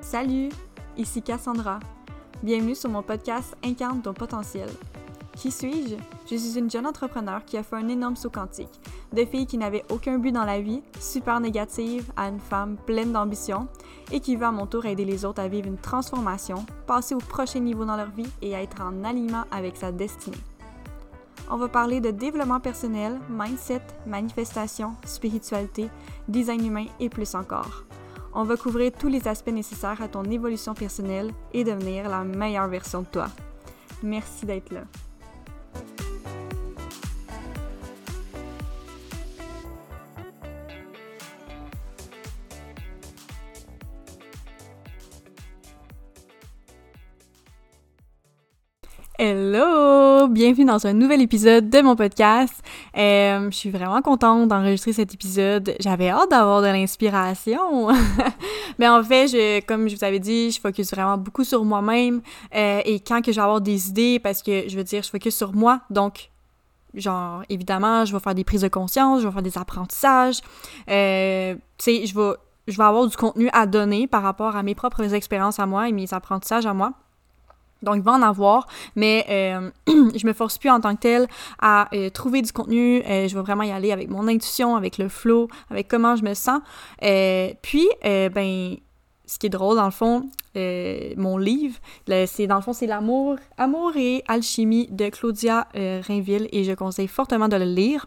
Salut, ici Cassandra. Bienvenue sur mon podcast Incarne ton potentiel. Qui suis-je? Je suis une jeune entrepreneur qui a fait un énorme saut quantique. De fille qui n'avait aucun but dans la vie, super négative, à une femme pleine d'ambition et qui veut à mon tour aider les autres à vivre une transformation, passer au prochain niveau dans leur vie et à être en alignement avec sa destinée. On va parler de développement personnel, mindset, manifestation, spiritualité, design humain et plus encore. On va couvrir tous les aspects nécessaires à ton évolution personnelle et devenir la meilleure version de toi. Merci d'être là. Bienvenue dans un nouvel épisode de mon podcast. Euh, je suis vraiment contente d'enregistrer cet épisode. J'avais hâte d'avoir de l'inspiration. Mais en fait, comme je vous avais dit, je focus vraiment beaucoup sur moi-même. Euh, et quand que je vais avoir des idées, parce que je veux dire, je focus sur moi. Donc, genre, évidemment, je vais faire des prises de conscience, je vais faire des apprentissages. Euh, tu sais, je vais avoir du contenu à donner par rapport à mes propres expériences à moi et mes apprentissages à moi. Donc, il va en avoir, mais euh, je me force plus en tant que telle à euh, trouver du contenu. Euh, je vais vraiment y aller avec mon intuition, avec le flow, avec comment je me sens. puis, ben, ce qui est drôle, dans le fond, mon livre, c'est dans le fond, c'est l'amour, amour et alchimie de Claudia Rainville et je conseille fortement de le lire.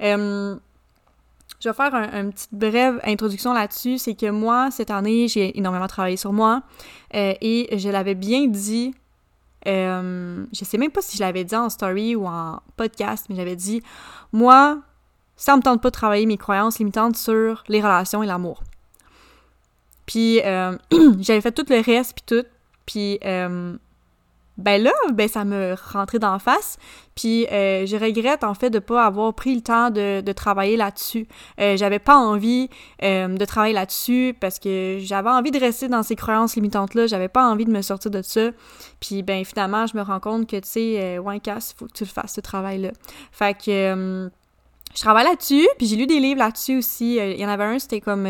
Je vais faire un, une petite brève introduction là-dessus. C'est que moi, cette année, j'ai énormément travaillé sur moi et je l'avais bien dit euh, je sais même pas si je l'avais dit en story ou en podcast, mais j'avais dit Moi, ça me tente pas de travailler mes croyances limitantes sur les relations et l'amour. Puis euh, j'avais fait tout le reste, puis tout. Puis euh, ben là, ben ça me rentrait d'en face. Puis euh, je regrette en fait de pas avoir pris le temps de, travailler là-dessus. Euh, j'avais pas envie euh, de travailler là-dessus parce que j'avais envie de rester dans ces croyances limitantes-là. J'avais pas envie de me sortir de ça. Puis ben finalement, je me rends compte que tu sais, ouais, casse, faut que tu le fasses ce travail-là. Fait que je travaille là-dessus. Puis j'ai lu des livres là-dessus aussi. Il y en avait un, c'était comme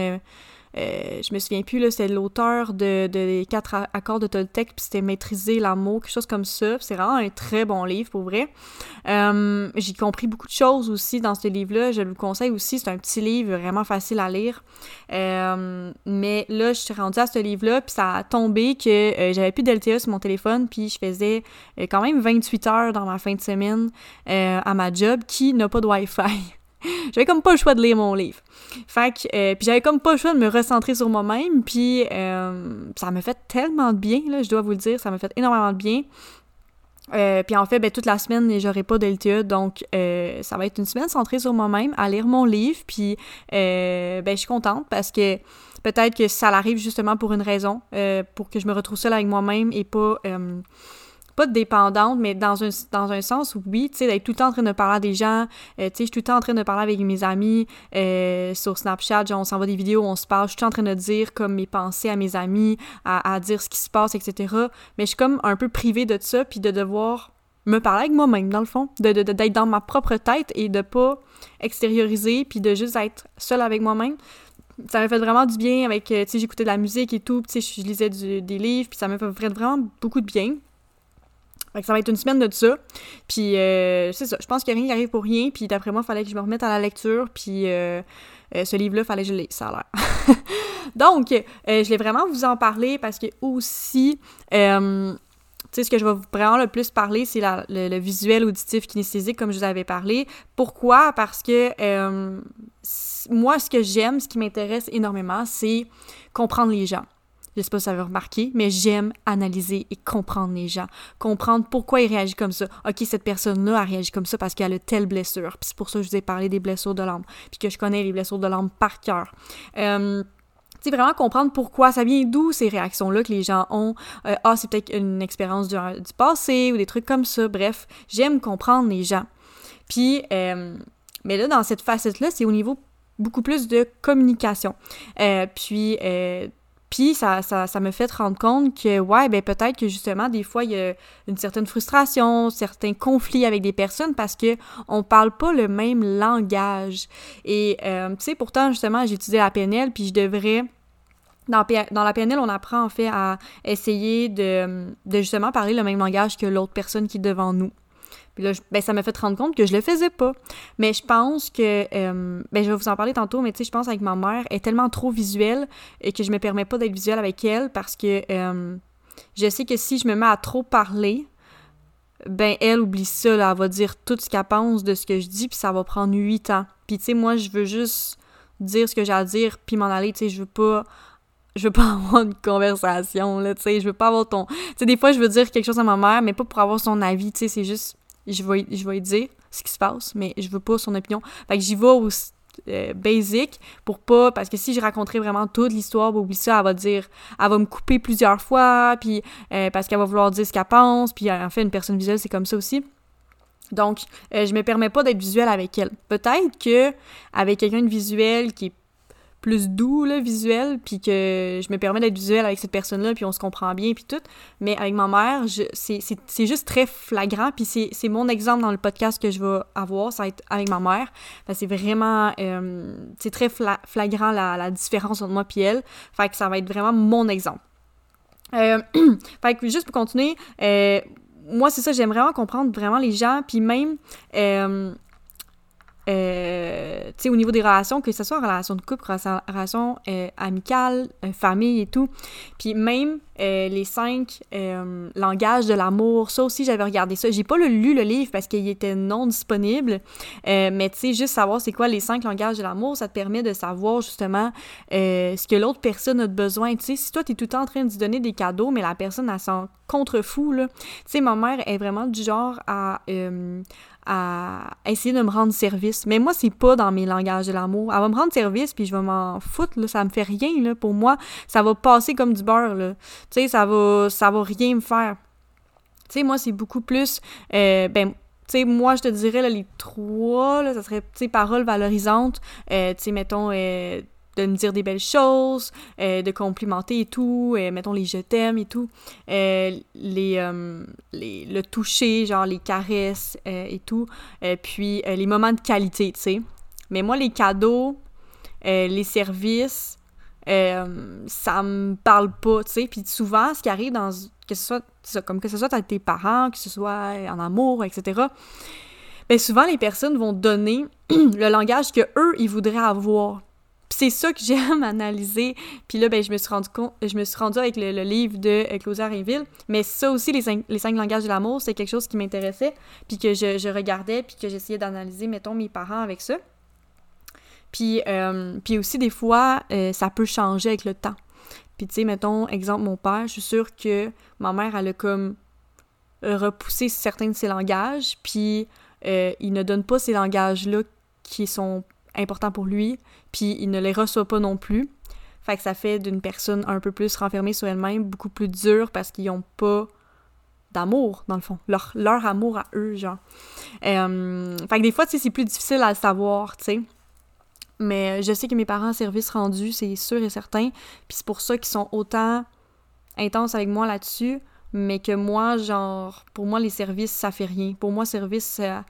euh, je me souviens plus, là, c'est l'auteur de, de, des quatre accords de Toltec, puis c'était Maîtriser l'amour, quelque chose comme ça. C'est vraiment un très bon livre, pour vrai. Euh, j'ai compris beaucoup de choses aussi dans ce livre-là. Je le conseille aussi. C'est un petit livre vraiment facile à lire. Euh, mais là, je suis rendue à ce livre-là, puis ça a tombé que j'avais plus d'LTE sur mon téléphone, puis je faisais quand même 28 heures dans ma fin de semaine à ma job qui n'a pas de Wi-Fi. j'avais comme pas le choix de lire mon livre. Fait que, euh, puis j'avais comme pas le choix de me recentrer sur moi-même, puis euh, ça m'a fait tellement de bien, là, je dois vous le dire, ça m'a fait énormément de bien. Euh, puis en fait, ben, toute la semaine, j'aurai pas d'LTE, donc ça va être une semaine centrée sur moi-même, à lire mon livre, puis ben, je suis contente parce que peut-être que ça arrive justement pour une raison, pour que je me retrouve seule avec moi-même et pas pas dépendante, mais dans un, dans un sens, oui, tu sais, d'être tout le temps en train de parler à des gens, euh, tu sais, je suis tout le temps en train de parler avec mes amis euh, sur Snapchat, genre, on s'envoie des vidéos, on se parle, je suis tout en train de dire comme mes pensées à mes amis, à, dire ce qui se passe, etc. Mais je suis comme un peu privée de ça, puis de devoir me parler avec moi-même, dans le fond, d'être de, d'être dans ma propre tête et de pas extérioriser, puis de juste être seule avec moi-même ça m'a fait vraiment du bien avec, euh, tu sais, j'écoutais de la musique et tout, tu sais, je lisais des livres, puis ça m'a fait vraiment beaucoup de bien. Que ça va être une semaine de ça. Puis euh, c'est ça, je pense qu'il a rien qui arrive pour rien. Puis d'après moi, il fallait que je me remette à la lecture. Puis euh, euh, ce livre-là, fallait que je lise, ça a l'air. Donc, je voulais vraiment vous en parler parce que aussi, tu sais, ce que je vais vraiment le plus parler, c'est le, visuel, auditif, kinesthésique, comme je vous avais parlé. Pourquoi? Parce que moi, ce que j'aime, ce qui m'intéresse énormément, c'est comprendre les gens je sais pas si ça avez remarqué, mais j'aime analyser et comprendre les gens, comprendre pourquoi ils réagissent comme ça. Ok, cette personne-là a réagi comme ça parce qu'elle a telle blessure, puis c'est pour ça que je vous ai parlé des blessures de l'âme, puis que je connais les blessures de l'âme par cœur. Euh, tu vraiment comprendre pourquoi ça vient d'où ces réactions-là que les gens ont. Euh, ah, c'est peut-être une expérience du, du, passé ou des trucs comme ça. Bref, j'aime comprendre les gens. Puis, euh, mais là, dans cette facette-là, c'est au niveau beaucoup plus de communication. Euh, puis, Puis ça, ça, me fait rendre compte que, ouais, ben peut-être que justement, des fois, il y a une certaine frustration, certains conflits avec des personnes parce que on parle pas le même langage. Et, euh, tu sais, pourtant, justement, j'ai étudié la PNL, puis je devrais... Dans, dans, la PNL, on apprend en fait à essayer de, de justement parler le même langage que l'autre personne qui est devant nous. Puis là, ben, ça m'a fait rendre compte que je le faisais pas. Mais je pense que, euh, ben, je vais vous en parler tantôt, mais tu sais, je pense avec ma mère, est tellement trop visuelle et que je me permets pas d'être visuelle avec elle parce que euh, je sais que si je me mets à trop parler, ben, elle oublie ça, là, elle va dire tout ce qu'elle pense de ce que je dis, puis ça va prendre huit ans. Puis tu sais, moi, je veux juste dire ce que j'ai à dire, puis m'en aller, tu sais, je veux pas je veux pas avoir une conversation, là, tu sais, je veux pas avoir ton... Tu sais, des fois, je veux dire quelque chose à ma mère, mais pas pour avoir son avis, tu sais, c'est juste je vais, je vais lui dire ce qui se passe, mais je veux pas son opinion. Fait que j'y vais au euh, basic pour pas parce que si je raconterais vraiment toute l'histoire oublie ça elle va dire elle va me couper plusieurs fois puis euh, parce qu'elle va vouloir dire ce qu'elle pense puis en fait une personne visuelle c'est comme ça aussi donc euh, je me permets pas d'être visuelle avec elle peut-être que avec quelqu'un de visuel qui est plus doux, là, visuel, puis que je me permets d'être visuel avec cette personne-là, puis on se comprend bien, puis tout. Mais avec ma mère, c'est juste très flagrant, puis c'est mon exemple dans le podcast que je vais avoir, ça va être avec ma mère. c'est vraiment... Euh, c'est très flagrant la, différence entre moi et elle. Fait que ça va être vraiment mon exemple. Euh, fait que juste pour continuer, euh, moi, c'est ça, j'aime vraiment comprendre vraiment les gens, puis même... Euh, tu sais, au niveau des relations, que ce soit relation de couple, relation euh, amicale, euh, famille et tout. Puis même les cinq langages de l'amour, ça aussi, j'avais regardé ça. J'ai pas lu le livre parce qu'il était non disponible, mais tu sais, juste savoir c'est quoi les cinq langages de l'amour, ça te permet de savoir justement ce que l'autre personne a besoin. Tu sais, si toi, t'es tout le temps en train de lui donner des cadeaux, mais la personne, elle s'en contre-fou, là. Tu sais, ma mère est vraiment du genre à à essayer de me rendre service. Mais moi, c'est pas dans mes langages de l'amour. Elle va me rendre service, puis je vais m'en foutre, là. Ça me fait rien, là. Pour moi, ça va passer comme du beurre, là. Tu sais, ça va, ça va rien me faire. Tu sais, moi, c'est beaucoup plus... Euh, ben, tu sais, moi, je te dirais, là, les trois, là, ça serait, tu sais, paroles valorisantes. Euh, tu sais, mettons... Euh, de me dire des belles choses, de complimenter et tout, mettons les je t'aime et tout, les, les, le toucher, genre les caresses et tout, puis les moments de qualité, tu sais. Mais moi, les cadeaux, les services, ça me parle pas, tu sais. Puis souvent, ce qui arrive dans que ce soit, comme que ce soit avec tes parents, que ce soit en amour, etc., ben souvent les personnes vont donner le langage que eux ils voudraient avoir c'est ça que j'aime analyser. Puis là, ben, je me suis rendu compte, je me suis rendu avec le, livre de euh, Claudia Rainville. Mais ça aussi, les cinq langages de l'amour, c'est quelque chose qui m'intéressait, puis que je, regardais, puis que j'essayais d'analyser, mettons, mes parents avec ça. Puis, euh, puis aussi, des fois, euh, ça peut changer avec le temps. Puis, tu sais, mettons, exemple, mon père, je suis sûre que ma mère, elle a comme repoussé certains de ses langages, puis il ne donne pas ces langages-là qui sont important pour lui, puis il ne les reçoit pas non plus. Fait que ça fait d'une personne un peu plus renfermée sur elle-même, beaucoup plus dure parce qu'ils n'ont pas d'amour, dans le fond. Leur, amour à eux, genre. Euh, fait que des fois, tu c'est plus difficile à le savoir, tu sais. Mais je sais que mes parents service rendu, c'est sûr et certain. Puis c'est pour ça qu'ils sont autant intenses avec moi là-dessus. Mais que moi, genre, pour moi, les services, ça fait rien. Pour moi, service, ça,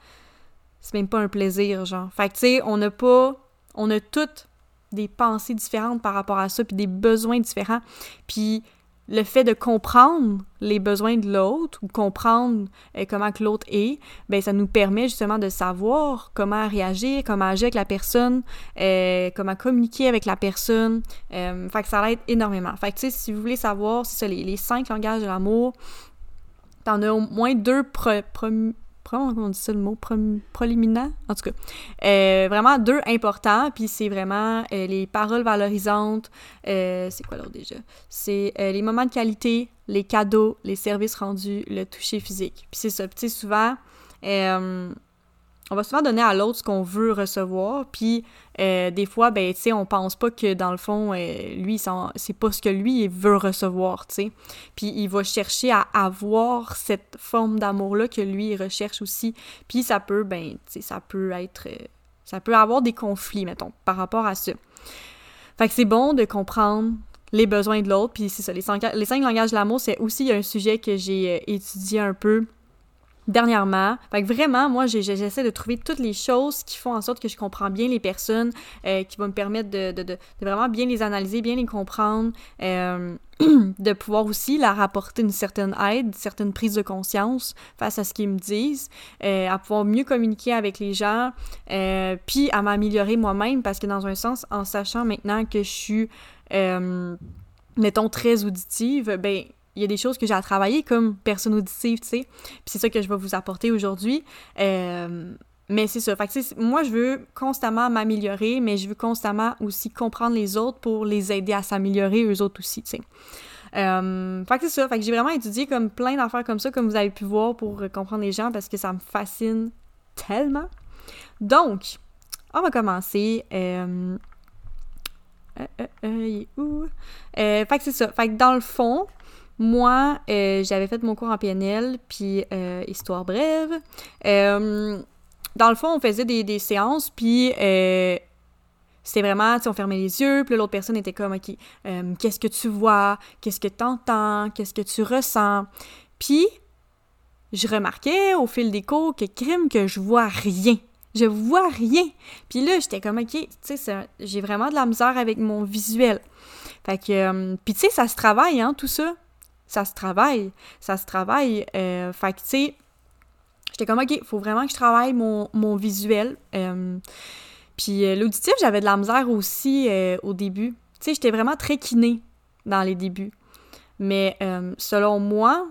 c'est même pas un plaisir, genre. Fait que, tu sais, on n'a pas. On a toutes des pensées différentes par rapport à ça, puis des besoins différents. Puis le fait de comprendre les besoins de l'autre ou comprendre euh, comment que l'autre est, ben ça nous permet justement de savoir comment réagir, comment agir avec la personne, euh, comment communiquer avec la personne. Euh, fait que ça l'aide énormément. Fait que tu sais, si vous voulez savoir, c'est ça, les, cinq langages de l'amour, t'en as au moins deux comment on dit ça le mot, proliminant, en tout cas. Euh, vraiment deux importants, puis c'est vraiment euh, les paroles valorisantes, euh, c'est quoi l'autre déjà? C'est les moments de qualité, les cadeaux, les services rendus, le toucher physique. Puis c'est ça, tu sais, souvent, on va souvent donner à l'autre ce qu'on veut recevoir, puis euh, des fois, ben, tu sais, on pense pas que dans le fond, euh, lui, c'est pas ce que lui veut recevoir, tu sais. Puis il va chercher à avoir cette forme d'amour-là que lui, recherche aussi. Puis ça peut, ben, tu sais, ça peut être... Euh, ça peut avoir des conflits, mettons, par rapport à ça. Fait que c'est bon de comprendre les besoins de l'autre. Puis c'est ça, les cinq, les cinq langages de l'amour, c'est aussi un sujet que j'ai euh, étudié un peu dernièrement. Vraiment, moi, j'essaie de trouver toutes les choses qui font en sorte que je comprends bien les personnes, euh, qui vont me permettre de, de, de, vraiment bien les analyser, bien les comprendre, euh, de pouvoir aussi leur apporter une certaine aide, une certaine prise de conscience face à ce qu'ils me disent, euh, à pouvoir mieux communiquer avec les gens, puis à m'améliorer moi-même, parce que dans un sens, en sachant maintenant que je suis, mettons, très auditive, ben il y a des choses que j'ai à travailler comme personne auditive, tu sais. Puis c'est ça que je vais vous apporter aujourd'hui. Euh, mais c'est ça. Fait que, moi, je veux constamment m'améliorer, mais je veux constamment aussi comprendre les autres pour les aider à s'améliorer eux autres aussi, tu sais. Euh, fait que c'est ça. Fait que j'ai vraiment étudié comme plein d'affaires comme ça, comme vous avez pu voir, pour comprendre les gens parce que ça me fascine tellement. Donc, on va commencer. Euh, euh, euh, fait que c'est ça. Fait que dans le fond, moi, euh, j'avais fait mon cours en PNL, puis euh, histoire brève. Euh, dans le fond, on faisait des, séances, puis c'était vraiment, tu sais, on fermait les yeux, puis l'autre personne était comme, OK, qu'est-ce que tu vois? Qu'est-ce que tu entends? Qu'est-ce que tu ressens? Puis, je remarquais au fil des cours que crime que je vois rien. Je vois rien. Puis là, j'étais comme, OK, tu sais, j'ai vraiment de la misère avec mon visuel. Fait que, puis tu sais, ça se travaille, hein, tout ça ça se travaille. Ça se travaille. Euh, fait que, tu sais, j'étais comme, OK, faut vraiment que je travaille mon, visuel. Euh, puis euh, l'auditif, j'avais de la misère aussi au début. Tu sais, j'étais vraiment très kiné dans les débuts. Mais selon moi,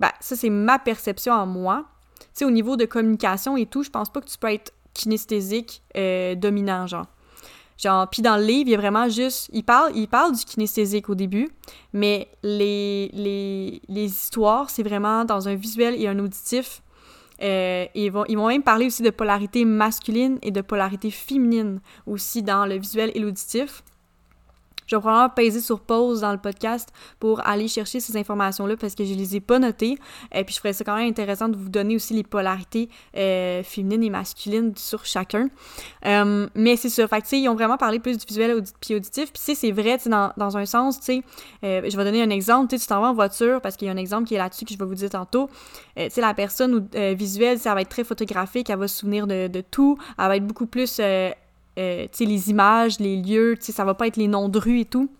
ben, ça, c'est ma perception en moi. Tu sais, au niveau de communication et tout, je pense pas que tu peux être kinesthésique dominant, genre. Puis dans le livre, il a vraiment juste. Il parle, du kinesthésique au début, mais les histoires, c'est vraiment dans un visuel et un auditif. Euh, ils, vont, ils vont même parler aussi de polarité masculine et de polarité féminine aussi dans le visuel et l'auditif. Je vais probablement peser sur pause dans le podcast pour aller chercher ces informations-là parce que je les ai pas notées. Et euh, puis je ferais ça quand même intéressant de vous donner aussi les polarités euh, féminines et masculines sur chacun. Euh, mais c'est ça. Fait que, ils ont vraiment parlé plus du visuel puis auditif. Puis, c'est vrai, dans, dans, un sens, tu sais, je vais donner un exemple. Tu t'en vas en voiture parce qu'il y a un exemple qui est là-dessus que je vais vous dire tantôt. tu sais, la personne visuelle, ça va être très photographique, elle va se souvenir de tout. Elle va être beaucoup plus euh, les images, les lieux, ça va pas être les noms de rue et tout.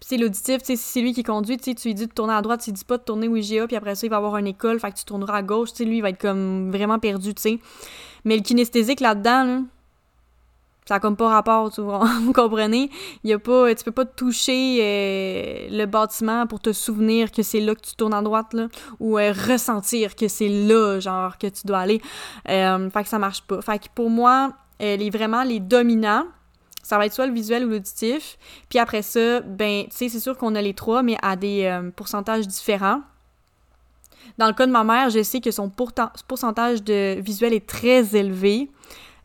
Puis c'est l'auditif, si c'est lui qui conduit, tu lui dis de tourner à droite, tu lui dis pas de tourner au IGA, puis après ça, il va avoir une école, fait que tu tourneras à gauche, lui, il va être comme vraiment perdu, tu sais. Mais le kinesthésique là-dedans, là, ça a comme pas rapport, tu vois, vous comprenez? Il y pas, tu peux pas toucher euh, le bâtiment pour te souvenir que c'est là que tu tournes à droite, ou euh, ressentir que c'est là, genre, que tu dois aller. fait que ça marche pas. Fait que pour moi, euh, les, vraiment les dominants, ça va être soit le visuel ou l'auditif. Puis après ça, ben, tu sais, c'est sûr qu'on a les trois, mais à des euh, pourcentages différents. Dans le cas de ma mère, je sais que son pourcentage de visuel est très élevé.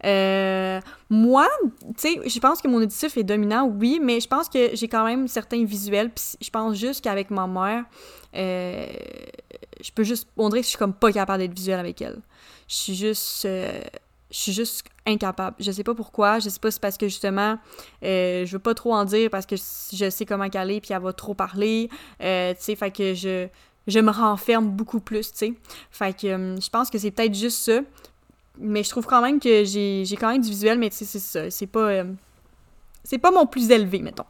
Euh, moi, tu sais, je pense que mon auditif est dominant, oui, mais je pense que j'ai quand même certains visuels. Puis je pense juste qu'avec ma mère, je peux juste. On dirait que je suis comme pas capable d'être visuelle avec elle. Je suis juste je suis juste incapable. Je sais pas pourquoi. Je sais pas si c'est parce que justement, euh, je veux pas trop en dire parce que je sais comment caler puis elle va trop parler. Euh, tu sais, fait que je, me renferme beaucoup plus, tu sais. Fait que euh, je pense que c'est peut-être juste ça. Mais je trouve quand même que j'ai quand même du visuel, mais tu sais, c'est ça. C'est pas. c'est pas mon plus élevé, mettons.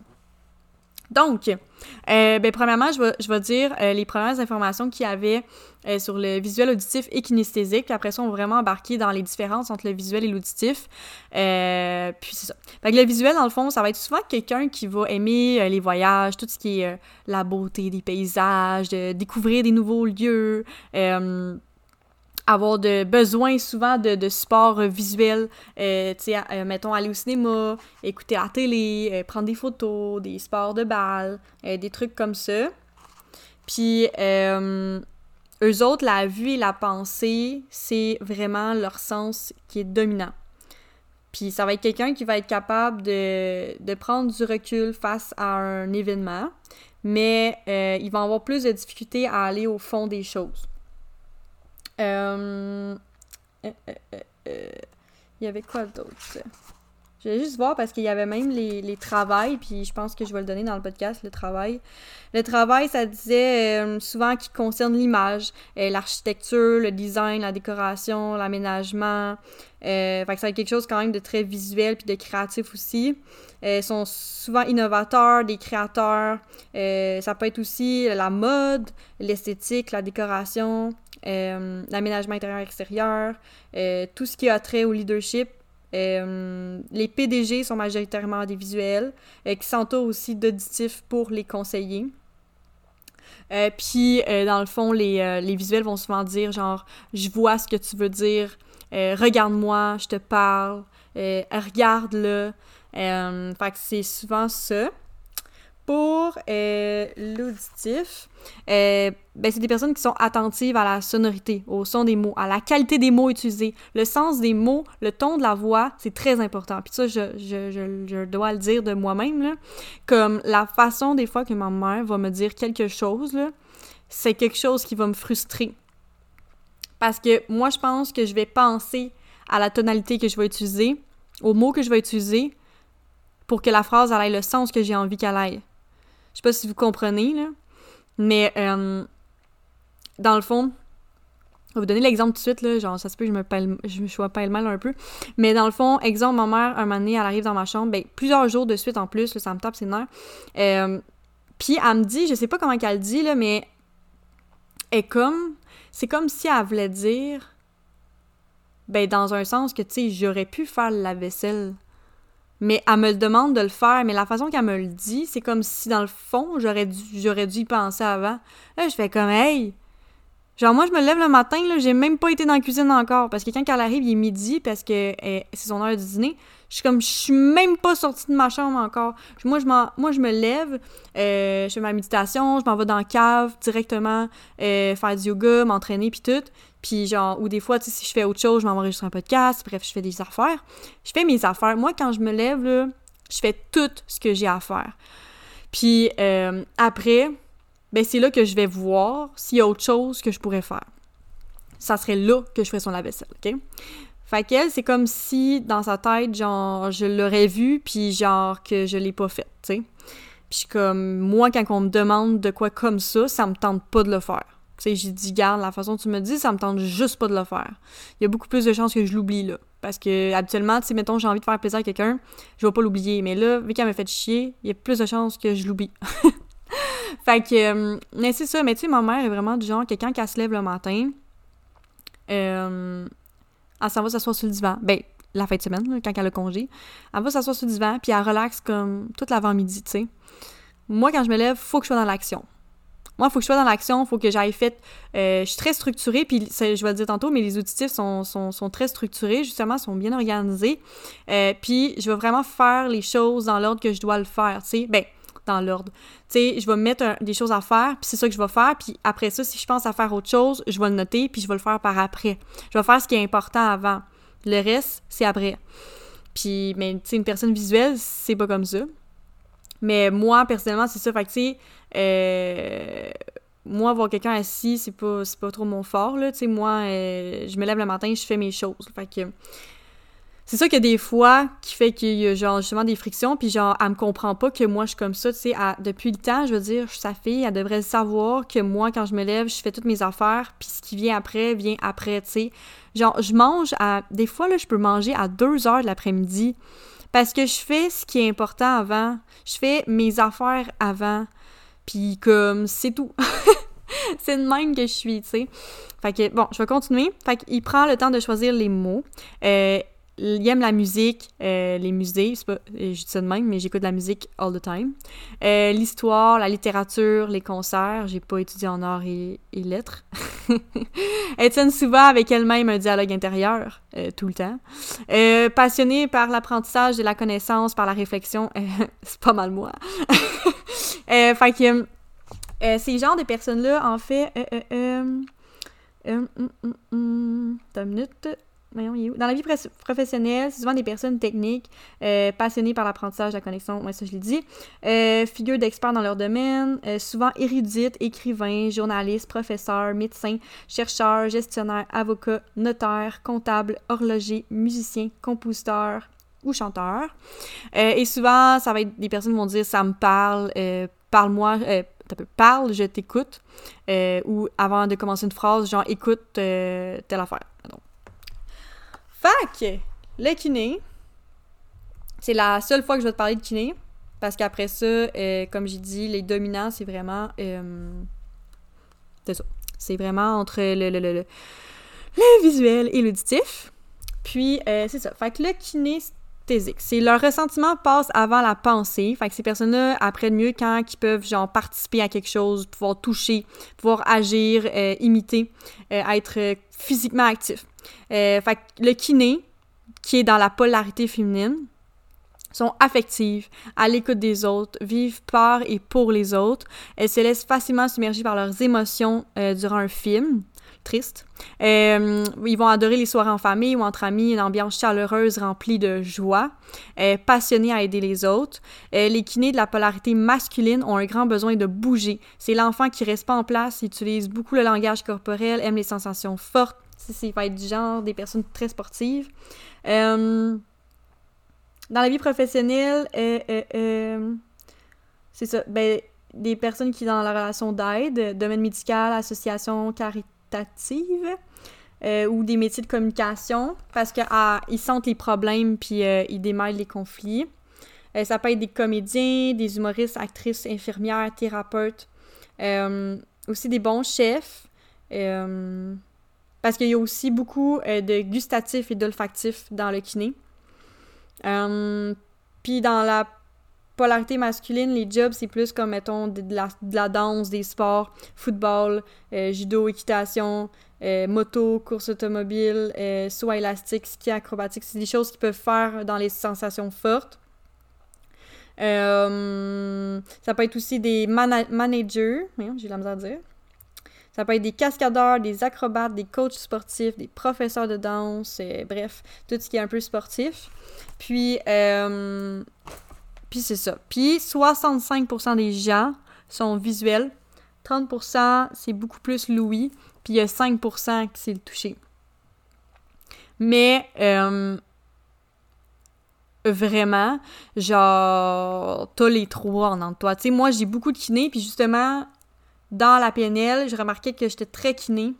Donc, euh, ben, premièrement, je vais, dire euh, les premières informations qu'il y avait euh, sur le visuel auditif et kinesthésique. Puis après ça, on va vraiment embarquer dans les différences entre le visuel et l'auditif. puis c'est ça. Le visuel, dans le fond, ça va être souvent quelqu'un qui va aimer les voyages, tout ce qui est la beauté des paysages, découvrir des nouveaux lieux avoir de besoin souvent de, de support visuel, euh, tu sais, euh, mettons aller au cinéma, écouter la télé, euh, prendre des photos, des sports de balle, des trucs comme ça. Puis eux autres, la vue et la pensée, c'est vraiment leur sens qui est dominant. Puis ça va être quelqu'un qui va être capable de, de, prendre du recul face à un événement, mais ils vont avoir plus de difficultés à aller au fond des choses. Euh, euh, euh, il y avait quoi d'autre? Je vais juste voir parce qu'il y avait même les, les travails, puis je pense que je vais le donner dans le podcast, le travail. Le travail, ça disait euh, souvent qui concerne l'image, euh, l'architecture, le design, la décoration, l'aménagement. Euh, fait que ça a quelque chose quand même de très visuel puis de créatif aussi. ils sont souvent innovateurs, des créateurs. ça peut être aussi la mode, l'esthétique, la décoration, l'aménagement intérieur-extérieur, tout ce qui a trait au leadership, euh, les PDG sont majoritairement des visuels, euh, qui s'entourent aussi d'auditifs pour les conseiller. Euh, puis, dans le fond, les, les, visuels vont souvent dire genre, je vois ce que tu veux dire, regarde-moi, je te parle, regarde-le. fait que c'est souvent ça. Pour euh, l'auditif, euh, ben, c'est des personnes qui sont attentives à la sonorité, au son des mots, à la qualité des mots utilisés, le sens des mots, le ton de la voix, c'est très important. Puis ça, je, dois le dire de moi-même, comme la façon des fois que ma mère va me dire quelque chose, c'est quelque chose qui va me frustrer. Parce que moi, je pense que je vais penser à la tonalité que je vais utiliser, aux mots que je vais utiliser, pour que la phrase ait le sens que j'ai envie qu'elle aille. Je sais pas si vous comprenez, là. Mais euh, dans le fond, je vais vous donner l'exemple tout de suite, là, genre, ça se peut que je me, pèle, je sois pas mal un peu. Mais dans le fond, exemple, ma mère, un moment donné, elle arrive dans ma chambre, ben, plusieurs jours de suite en plus, ça me tape ses nerfs. Euh, Puis elle me dit, je sais pas comment qu'elle dit, là, mais est comme, c'est comme si elle voulait dire, ben, dans un sens que, tu sais, j'aurais pu faire la vaisselle mais elle me le demande de le faire, mais la façon qu'elle me le dit, c'est comme si dans le fond, j'aurais dû, j'aurais dû y penser avant. Je fais comme, hey! Genre, moi, je me lève le matin, là, j'ai même pas été dans la cuisine encore, parce que quand elle arrive, il est midi, parce que eh, c'est son heure de dîner. Je suis comme, je suis même pas sortie de ma chambre encore. Moi, je, moi, je me lève, euh, je fais ma méditation, je m'en vais dans la cave directement, euh, faire du yoga, m'entraîner, puis tout. Puis genre, ou des fois, si je fais autre chose, je m'en vais enregistrer un podcast, bref, je fais des affaires. Je fais mes affaires. Moi, quand je me lève, là, je fais tout ce que j'ai à faire. Puis euh, après, ben c'est là que je vais voir s'il y a autre chose que je pourrais faire. Ça serait là que je ferais son lave-vaisselle, OK? Fait qu'elle, c'est comme si, dans sa tête, genre, je l'aurais vu, puis genre, que je l'ai pas fait, tu sais. Puis comme, moi, quand on me demande de quoi comme ça, ça me tente pas de le faire. Tu sais, j'ai dit, garde, la façon dont tu me dis, ça me tente juste pas de le faire. Il y a beaucoup plus de chances que je l'oublie, là. Parce que, habituellement, tu sais, mettons, j'ai envie de faire plaisir à quelqu'un, je vais pas l'oublier. Mais là, vu qu'elle m'a fait chier, il y a plus de chances que je l'oublie. fait que, euh, mais c'est ça. Mais tu sais, ma mère est vraiment du genre que quand elle se lève le matin, euh, elle s'en va s'asseoir sur le divan. Ben, la fin de semaine, quand elle a congé. Elle va s'asseoir sur le divan, puis elle relaxe comme toute l'avant-midi, tu sais. Moi, quand je me lève, faut que je sois dans l'action. Moi, il faut que je sois dans l'action, il faut que j'aille fait. Euh, je suis très structurée, puis je vais le dire tantôt, mais les auditifs sont, sont, sont très structurés, justement, sont bien organisés. Euh, puis je vais vraiment faire les choses dans l'ordre que je dois le faire, tu sais. Ben, dans l'ordre. Tu sais, je vais mettre des choses à faire, puis c'est ça que je vais faire, puis après ça, si je pense à faire autre chose, je vais le noter, puis je vais le faire par après. Je vais faire ce qui est important avant. Le reste, c'est après. Puis, mais tu sais, une personne visuelle, c'est pas comme ça. Mais moi, personnellement, c'est ça. Fait que, tu sais, euh, moi, voir quelqu'un assis, c'est pas, pas trop mon fort, là. Tu sais, moi, euh, je me lève le matin, je fais mes choses. Fait que c'est ça que des fois qui fait qu'il y a genre justement des frictions puis genre elle me comprend pas que moi je suis comme ça tu sais depuis le temps je veux dire je suis sa fille elle devrait savoir que moi quand je me lève je fais toutes mes affaires puis ce qui vient après vient après tu sais genre je mange à des fois là je peux manger à 2 heures de l'après-midi parce que je fais ce qui est important avant je fais mes affaires avant puis comme c'est tout c'est de même que je suis, tu sais. Fait que, bon, je vais continuer. Fait qu'il prend le temps de choisir les mots. Euh, il aime la musique, euh, les musées, pas, je dis ça de même, mais j'écoute de la musique all the time. Euh, l'histoire, la littérature, les concerts, j'ai pas étudié en arts et, lettres. elle tient souvent avec elle-même un dialogue intérieur, euh, tout le temps. passionnée par l'apprentissage de la connaissance, par la réflexion, c'est pas mal moi. fait que ces genres de personnes-là, en fait, euh, euh, une minute. Dans la vie professionnelle, c'est souvent des personnes techniques, euh, passionnées par l'apprentissage, la connexion, moi ça je l'ai dit, euh, figures d'experts dans leur domaine, euh, souvent érudites, écrivains, journalistes, professeurs, médecins, chercheurs, gestionnaires, avocats, notaires, comptables, horlogers, musiciens, compositeurs, ou chanteur. et souvent, ça va être des personnes qui vont dire « ça me parle parle-moi, parle, je t'écoute. ou avant de commencer une phrase, genre écoute telle affaire. Fac, le kiné, c'est la seule fois que je vais te parler de kiné. Parce qu'après ça, euh, comme j'ai dit, les dominants, c'est vraiment. Euh, c'est ça. C'est vraiment entre le, le, le, le visuel et l'auditif. Puis, euh, c'est ça. Fait que le c'est leur ressentiment passe avant la pensée. Fait que ces personnes-là apprennent mieux quand ils peuvent, genre, participer à quelque chose, pouvoir toucher, pouvoir agir, imiter, être physiquement actif. que le kiné, qui est dans la polarité féminine, sont affectives, à l'écoute des autres, vivent par et pour les autres. Elles se laissent facilement submerger par leurs émotions euh, durant un film triste. Euh, ils vont adorer les soirées en famille ou entre amis, une ambiance chaleureuse remplie de joie, euh, à aider les autres. Euh, les kinés de la polarité masculine ont un grand besoin de bouger. C'est l'enfant qui reste pas en place, utilise beaucoup le langage corporel, aime les sensations fortes. C'est va être du genre des personnes très sportives. Euh, dans la vie professionnelle, c'est ça. Ben, des personnes qui sont dans la relation d'aide, domaine médical, association caritative, ou des métiers de communication, parce qu'ils ah, sentent les problèmes puis ils démêlent les conflits. ça peut être des comédiens, des humoristes, actrices, infirmières, thérapeutes, aussi des bons chefs. parce qu'il y a aussi beaucoup de gustatifs et d'olfactifs dans le kiné. Euh, puis dans la polarité masculine, les jobs, c'est plus comme, mettons, de la, danse, des sports, football, euh, judo, équitation, euh, moto, course automobile, saut élastique, ski acrobatique. C'est des choses qu'ils peuvent faire dans les sensations fortes. ça peut être aussi des managers, j'ai la misère à dire. Ça peut être des cascadeurs, des acrobates, des coachs sportifs, des professeurs de danse, bref, tout ce qui est un peu sportif. Puis, euh, puis c'est ça. Puis 65% des gens sont visuels. 30% c'est beaucoup plus l'ouïe. Puis il y a 5% qui c'est le toucher. Mais euh, vraiment, genre, t'as les trois en toi. Tu sais, moi, j'ai beaucoup de kiné, puis justement, dans la PNL, j'ai remarqué que j'étais très kiné.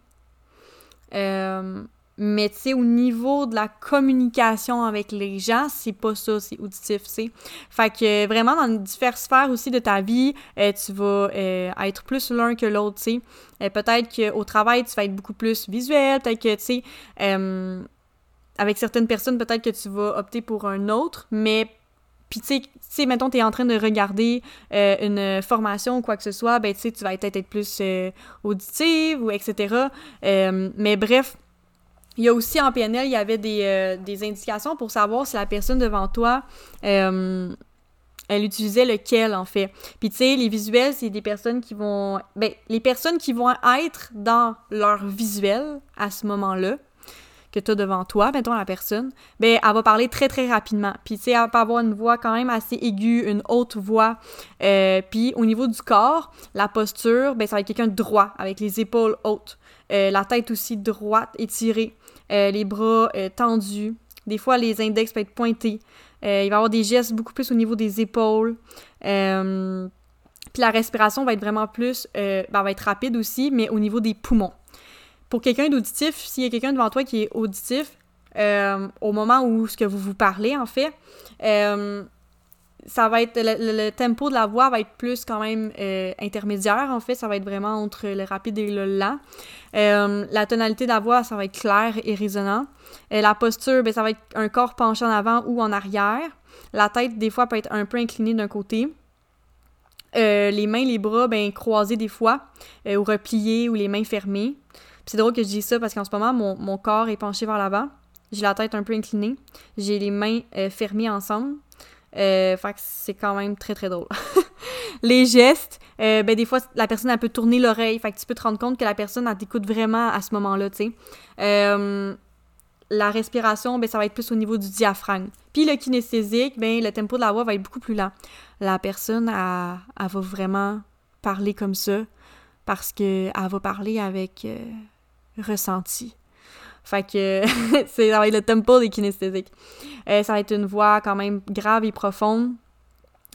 Euh, mais tu sais, au niveau de la communication avec les gens, c'est pas ça, c'est auditif, sais. Fait que vraiment, dans diverses sphères aussi de ta vie, euh, tu vas euh, être plus l'un que l'autre, tu sais. Euh, peut-être qu'au travail, tu vas être beaucoup plus visuel, peut-être que, tu sais, avec certaines personnes, peut-être que tu vas opter pour un autre, mais puis, tu sais, mettons, tu es en train de regarder une formation ou quoi que ce soit, ben, tu sais, tu vas peut-être être plus auditive ou etc. mais bref, il y a aussi en PNL, il y avait des, euh, des indications pour savoir si la personne devant toi, euh, elle utilisait lequel, en fait. Puis, tu sais, les visuels, c'est des personnes qui vont... Ben, les personnes qui vont être dans leur visuel à ce moment-là, que tu as devant toi, mettons la personne, ben, elle va parler très, très rapidement. Puis, tu sais, elle va avoir une voix quand même assez aiguë, une haute voix. Euh, puis, au niveau du corps, la posture, ben, ça va être quelqu'un droit, avec les épaules hautes. la tête aussi droite, étirée. Euh, les bras euh, tendus. Des fois, les index peuvent être pointés. Euh, il va y avoir des gestes beaucoup plus au niveau des épaules. puis la respiration va être vraiment plus, ben, va être rapide aussi, mais au niveau des poumons. Pour quelqu'un d'auditif, s'il y a quelqu'un devant toi qui est auditif, au moment où ce que vous vous parlez, en fait, ça va être le, tempo de la voix va être plus quand même euh, intermédiaire en fait. Ça va être vraiment entre le rapide et le lent. Euh, la tonalité de la voix ça va être clair et résonnant. Et la posture ben, ça va être un corps penché en avant ou en arrière. La tête des fois peut être un peu inclinée d'un côté. Euh, les mains les bras ben croisés des fois ou repliés ou les mains fermées. C'est drôle que je dise ça parce qu'en ce moment mon, mon corps est penché vers l'avant. J'ai la tête un peu inclinée. J'ai les mains fermées ensemble euh, fait que c'est quand même très très drôle. les gestes, euh, ben des fois la personne elle peut tourner l'oreille, fait que tu peux te rendre compte que la personne elle t'écoute vraiment à ce moment-là, tu. Euh, la respiration, ben ça va être plus au niveau du diaphragme. Puis le kinesthésique, ben le tempo de la voix va être beaucoup plus lent. La personne elle, elle va vraiment parler comme ça parce que elle va parler avec ressenti. Fait que c'est, ça le tempo des kinesthésiques. Euh, ça va être une voix quand même grave et profonde.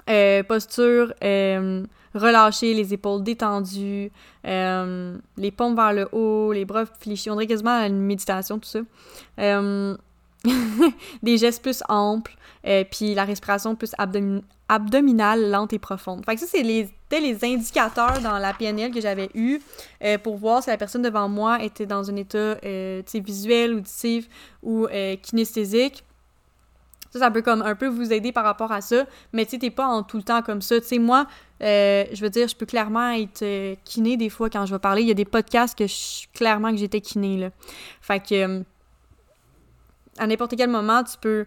Euh, posture, euh, relâcher, les épaules détendues, les pompes vers le haut, les bras fléchis. On dirait quasiment une méditation, tout ça. des gestes plus amples, puis la respiration plus abdominale, lente et profonde. Fait que ça, c'est les, les indicateurs dans la PNL que j'avais eu pour voir si la personne devant moi était dans un état visuel, auditif ou kinesthésique. Ça, ça peut comme un peu vous aider par rapport à ça, mais tu sais, t'es pas en tout le temps comme ça. Tu sais, moi, euh, je veux dire, je peux clairement être euh, kiné des fois quand je vais parler. Il y a des podcasts que je clairement que j'étais kiné, là. Fait que, euh, à n'importe quel moment, tu peux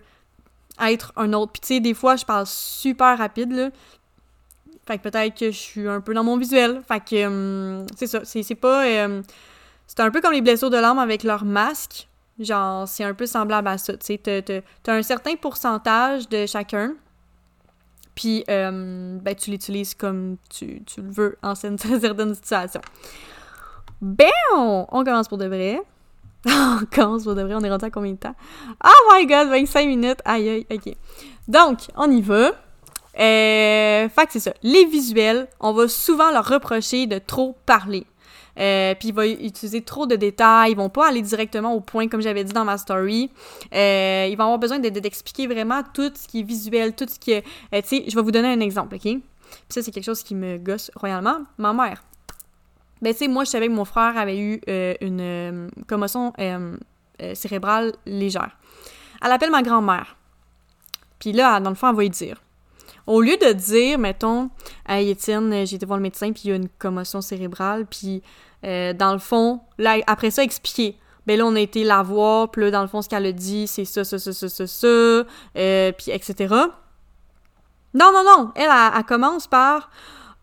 être un autre. Puis tu sais, des fois, je parle super rapide, là. Fait que peut-être que je suis un peu dans mon visuel. Fait que, c'est ça. C'est pas... c'est un peu comme les blessures de l'âme avec leur masque. Genre, c'est un peu semblable à ça. Tu sais, t'as un certain pourcentage de chacun. Puis, euh, ben, tu l'utilises comme tu, le veux en certaines situations. Ben, on commence pour de vrai. on commence pour de vrai. On est rendu à combien de temps? Oh my god, 25 minutes. Aïe, aïe, ok. Donc, on y va. Euh, fait que c'est ça. Les visuels, on va souvent leur reprocher de trop parler. Euh, puis il va utiliser trop de détails, ils vont pas aller directement au point comme j'avais dit dans ma story. Euh, ils vont avoir besoin d'expliquer vraiment tout ce qui est visuel, tout ce qui est... Euh, tu sais, je vais vous donner un exemple, OK? Puis ça, c'est quelque chose qui me gosse royalement. Ma mère. Ben, tu sais, moi, je savais que mon frère avait eu une commotion cérébrale légère. Elle appelle ma grand-mère. Puis là, dans le fond, elle va lui dire au lieu de dire, mettons, Hey Étienne, j'ai été voir le médecin, puis il y a une commotion cérébrale, puis euh, dans le fond, là, après ça, expliquer. Ben là, on a été la voir, puis là, dans le fond, ce qu'elle a dit, c'est ça, ça, ça, ça, ça, ça, euh, puis etc. Non, non, non! Elle, elle commence par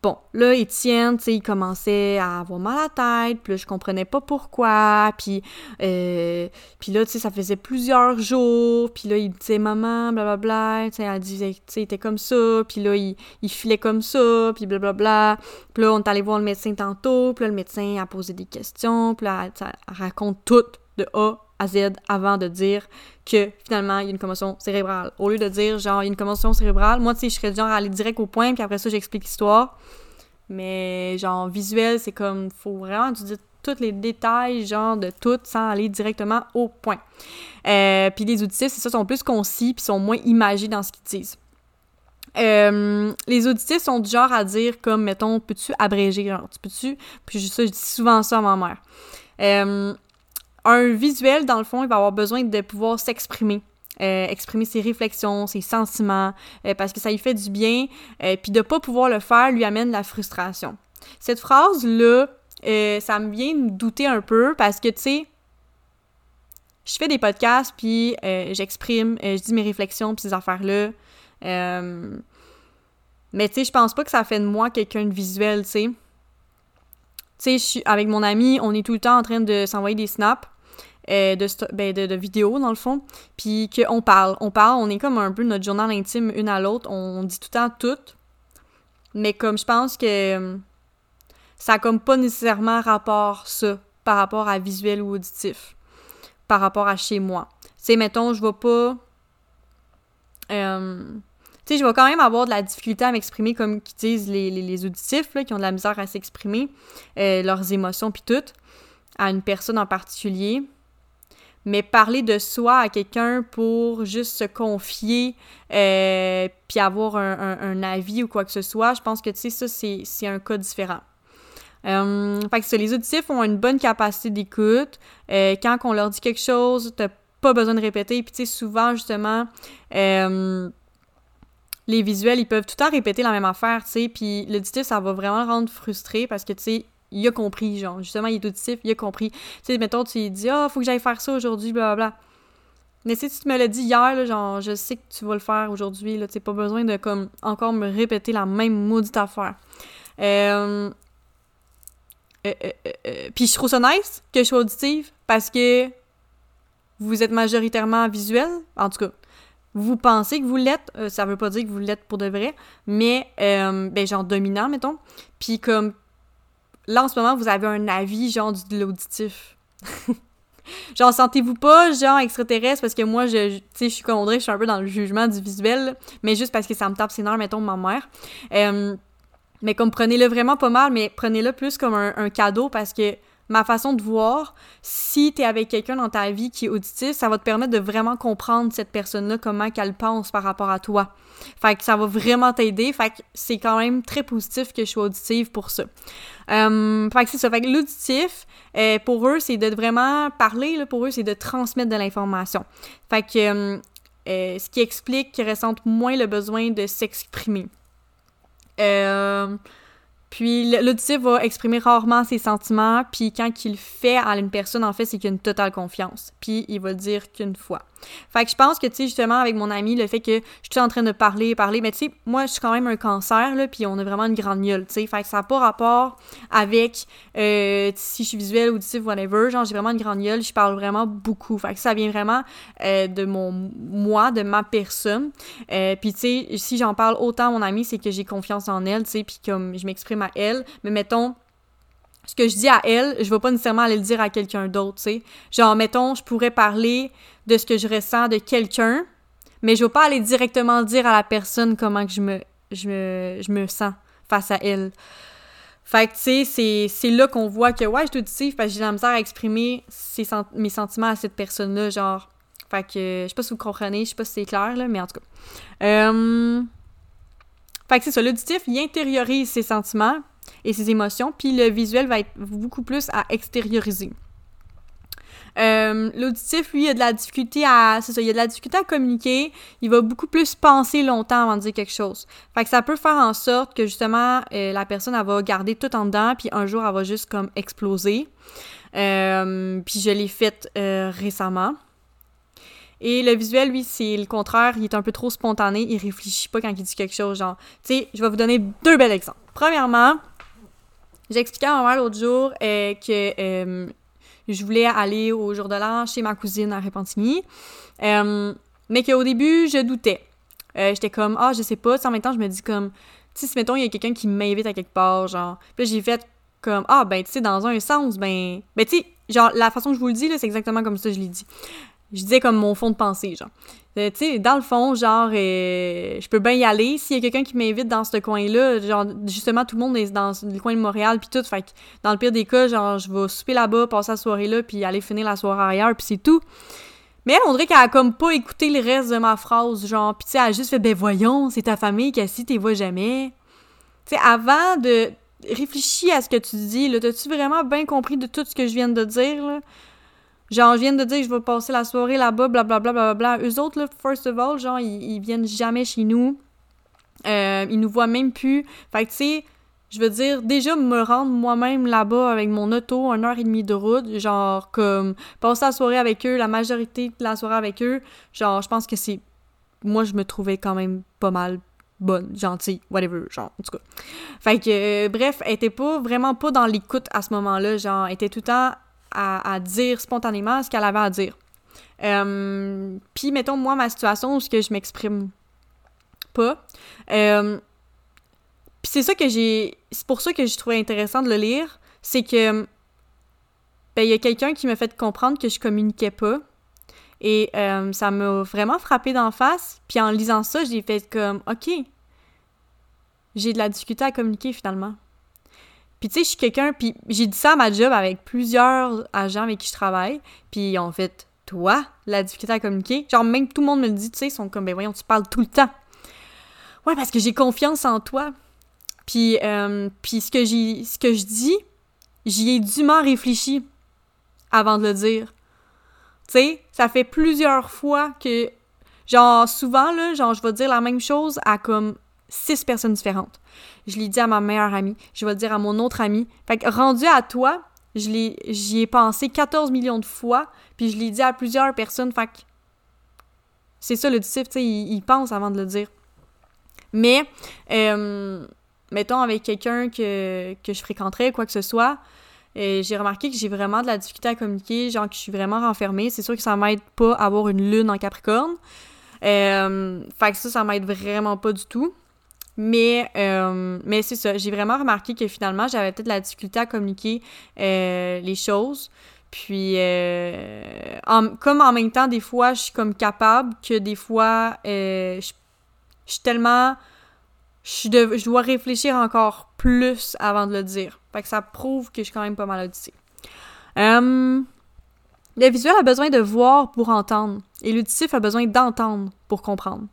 Bon, là, Étienne, tu sais, il commençait à avoir mal à la tête, puis là, je comprenais pas pourquoi, puis, euh, là, tu sais, ça faisait plusieurs jours, puis là, il disait « Maman, blablabla », tu sais, elle disait, tu sais, il était comme ça, puis là, il, il filait comme ça, puis blablabla, puis là, on est allé voir le médecin tantôt, puis là, le médecin a posé des questions, puis là, elle, raconte tout de A avant de dire que finalement il y a une commotion cérébrale. Au lieu de dire genre il y a une commotion cérébrale, moi tu sais je serais genre à aller direct au point puis après ça j'explique l'histoire. Mais genre visuel, c'est comme faut vraiment tu dis tous les détails genre de tout sans aller directement au point. Euh, puis les auditifs, c'est ça, sont plus concis puis sont moins imagés dans ce qu'ils disent. Euh, les auditifs sont du genre à dire comme mettons peux-tu abréger genre tu peux-tu puis ça je dis souvent ça à ma mère. Euh, un visuel, dans le fond, il va avoir besoin de pouvoir s'exprimer. Euh, exprimer ses réflexions, ses sentiments, euh, parce que ça lui fait du bien, euh, puis de pas pouvoir le faire lui amène la frustration. Cette phrase-là, ça me vient me douter un peu, parce que, tu sais, je fais des podcasts, puis j'exprime, je dis mes réflexions, puis ces affaires-là, mais tu sais, je pense pas que ça fait de moi quelqu'un de visuel, tu sais. Tu sais, avec mon ami, on est tout le temps en train de s'envoyer des snaps, euh, ben, de, de, vidéos, dans le fond, puis qu'on parle. On parle, on est comme un peu notre journal intime une à l'autre, on dit tout le temps tout, mais comme je pense que euh, ça a comme pas nécessairement rapport, ça, par rapport à visuel ou auditif, par rapport à chez moi. Tu mettons, je vais pas... Euh, tu sais, je vais quand même avoir de la difficulté à m'exprimer comme qui disent les, les, auditifs, là, qui ont de la misère à s'exprimer, leurs émotions puis tout, à une personne en particulier mais parler de soi à quelqu'un pour juste se confier euh, puis avoir un, avis ou quoi que ce soit, je pense que, tu sais, ça, c'est un cas différent. Euh, que les auditifs ont une bonne capacité d'écoute. Euh, quand on leur dit quelque chose, t'as pas besoin de répéter. Puis, tu sais, souvent, justement, euh, les visuels, ils peuvent tout le temps répéter la même affaire, tu sais. Puis, l'auditif, ça va vraiment le rendre frustré parce que, tu sais, il a compris, genre, justement, il est auditif, il a compris. Tu sais, mettons, tu dis, ah, faut que j'aille faire ça aujourd'hui, blablabla. Mais si tu me l'as dit hier, genre, je sais que tu vas le faire aujourd'hui, là, tu pas besoin de, comme, encore me répéter la même maudite affaire. Euh, euh, euh, Puis je trouve ça nice que je sois auditive parce que vous êtes majoritairement visuel, en tout cas. Vous pensez que vous l'êtes, ça veut pas dire que vous l'êtes pour de vrai, mais, ben, genre dominant, mettons. Puis comme là, en ce moment, vous avez un avis, genre, de l'auditif. genre, sentez-vous pas, genre, extraterrestre, parce que moi, je, tu sais, je suis comme je suis un peu dans le jugement du visuel, mais juste parce que ça me tape ses nerfs, mettons, ma mère. Euh, mais comme, prenez-le vraiment pas mal, mais prenez-le plus comme un, cadeau, parce que ma façon de voir, si t'es avec quelqu'un dans ta vie qui est auditif, ça va te permettre de vraiment comprendre cette personne-là, comment qu'elle pense par rapport à toi. Fait que ça va vraiment t'aider. Fait que c'est quand même très positif que je sois auditive pour ça. Euh, fait que c'est ça. Fait que l'auditif, euh, pour eux, c'est de vraiment parler, là, pour eux, c'est de transmettre de l'information. Fait que euh, euh, ce qui explique qu'ils ressentent moins le besoin de s'exprimer. Puis l'auditif va exprimer rarement ses sentiments, puis quand il fait à une personne, en fait, c'est qu'il a une totale confiance. Puis il va dire qu'une fois. Fait que je pense que, tu sais, justement, avec mon ami, le fait que je suis en train de parler, parler, mais tu sais, moi, je suis quand même un cancer, là, puis on a vraiment une grande gueule, tu sais. Fait que ça n'a pas rapport avec euh, si je suis visuelle, auditive, whatever. Genre, j'ai vraiment une grande gueule, je parle vraiment beaucoup. Fait que ça vient vraiment euh, de mon moi, de ma personne. Euh, puis, tu sais, si j'en parle autant à mon ami, c'est que j'ai confiance en elle, tu sais, puis comme je m'exprime à elle. Mais mettons, ce que je dis à elle, je vais pas nécessairement aller le dire à quelqu'un d'autre, tu sais. Genre, mettons, je pourrais parler de ce que je ressens de quelqu'un, mais je vais pas aller directement dire à la personne comment que je me, je me, je me sens face à elle. Fait que, tu sais, c'est là qu'on voit que, ouais, je suis auditive parce que j'ai la misère à exprimer mes sentiments à cette personne-là, genre. Fait que, je sais pas si vous comprenez, je sais pas si c'est clair, là, mais en tout cas. Euh... Fait que c'est ça, l'auditif, il intériorise ses sentiments, et ses émotions, puis le visuel va être beaucoup plus à extérioriser. Euh, l'auditif, lui, a de la difficulté à. C'est ça, a de la difficulté à communiquer. Il va beaucoup plus penser longtemps avant de dire quelque chose. Fait que ça peut faire en sorte que justement, euh, la personne, elle va garder tout en dedans, puis un jour, elle va juste comme exploser. Euh, puis je l'ai fait récemment. Et le visuel, lui, c'est le contraire. Il est un peu trop spontané. Il réfléchit pas quand il dit quelque chose. Genre, tu je vais vous donner deux bels exemples. Premièrement, j'ai expliqué à ma mère l'autre jour euh, que euh, je voulais aller au jour de l'an chez ma cousine à Repentigny, euh, mais qu'au début, je doutais. J'étais comme, ah, je sais pas. en même temps, je me dis comme, tu sais, mettons, il y a quelqu'un qui m'invite à quelque part, genre. Puis j'ai fait comme, ah, ben, tu sais, dans un sens, ben. Ben, tu sais, genre, la façon que je vous le dis, là, c'est exactement comme ça que je l'ai dit je disais comme mon fond de pensée, genre. Euh, tu sais, dans le fond, genre, euh, je peux bien y aller. S'il y a quelqu'un qui m'invite dans ce coin-là, genre, justement, tout le monde est dans le coin de Montréal, puis tout. Fait que, dans le pire des cas, genre, je vais souper là-bas, passer la soirée là, puis aller finir la soirée ailleurs, puis c'est tout. Mais elle, on dirait qu'elle a comme pas écouté le reste de ma phrase, genre, pis tu sais, elle a juste fait « Ben voyons, c'est ta famille, si t'es vois jamais. » Tu sais, avant de réfléchir à ce que tu dis, là, t'as-tu vraiment bien compris de tout ce que je viens de dire, là? Genre, je viens de dire que je vais passer la soirée là-bas, blablabla, bla. Eux autres, là, first of all, genre, ils, viennent jamais chez nous. Euh, ils nous voient même plus. Fait que, tu sais, je veux dire, déjà me rendre moi-même là-bas avec mon auto, une heure et demie de route, genre, comme, passer la soirée avec eux, la majorité de la soirée avec eux, genre, je pense que c'est... Moi, je me trouvais quand même pas mal bonne, gentille, whatever, genre, en tout cas. Fait que, euh, bref, elle était pas, vraiment pas dans l'écoute à ce moment-là, genre, elle était tout le temps à, dire spontanément ce qu'elle avait à dire. Euh, puis, mettons, moi, ma situation où que je m'exprime pas. Euh, puis c'est ça que j'ai... C'est pour ça que je trouvais intéressant de le lire. C'est que... Ben, il y a quelqu'un qui m'a fait comprendre que je communiquais pas. Et euh, ça m'a vraiment frappé d'en face. Puis en lisant ça, j'ai fait comme, OK, j'ai de la difficulté à communiquer finalement. Puis tu sais, je suis quelqu'un, puis j'ai dit ça à ma job avec plusieurs agents avec qui je travaille, puis en fait, toi, la difficulté à communiquer, genre même tout le monde me le dit, tu sais, ils sont comme, ben voyons, tu parles tout le temps. Ouais, parce que j'ai confiance en toi. Puis, euh, ce, que j'ai, ce que je dis, j'y ai dûment réfléchi avant de le dire. Tu sais, ça fait plusieurs fois que, genre, souvent, là, genre, je vais dire la même chose à comme six personnes différentes. Je l'ai dit à ma meilleure amie, je vais le dire à mon autre amie. Fait que rendu à toi, j'y ai pensé 14 millions de fois, puis je l'ai dit à plusieurs personnes. Fait que c'est ça le disciple, tu sais, il, pense avant de le dire. Mais, euh, mettons, avec quelqu'un que, que je fréquenterais, quoi que ce soit, euh, j'ai remarqué que j'ai vraiment de la difficulté à communiquer, genre que je suis vraiment renfermée. C'est sûr que ça m'aide pas à avoir une lune en Capricorne. Euh, fait que ça, ça m'aide vraiment pas du tout. Mais, euh, mais c'est ça, j'ai vraiment remarqué que finalement, j'avais peut-être la difficulté à communiquer euh, les choses. Puis, euh, comme en même temps, des fois, je suis comme capable que des fois, euh, je, suis tellement... Je, je, dois réfléchir encore plus avant de le dire. Fait que ça prouve que je suis quand même pas mal auditive. Euh, le visuel a besoin de voir pour entendre. Et l'auditif a besoin d'entendre pour comprendre.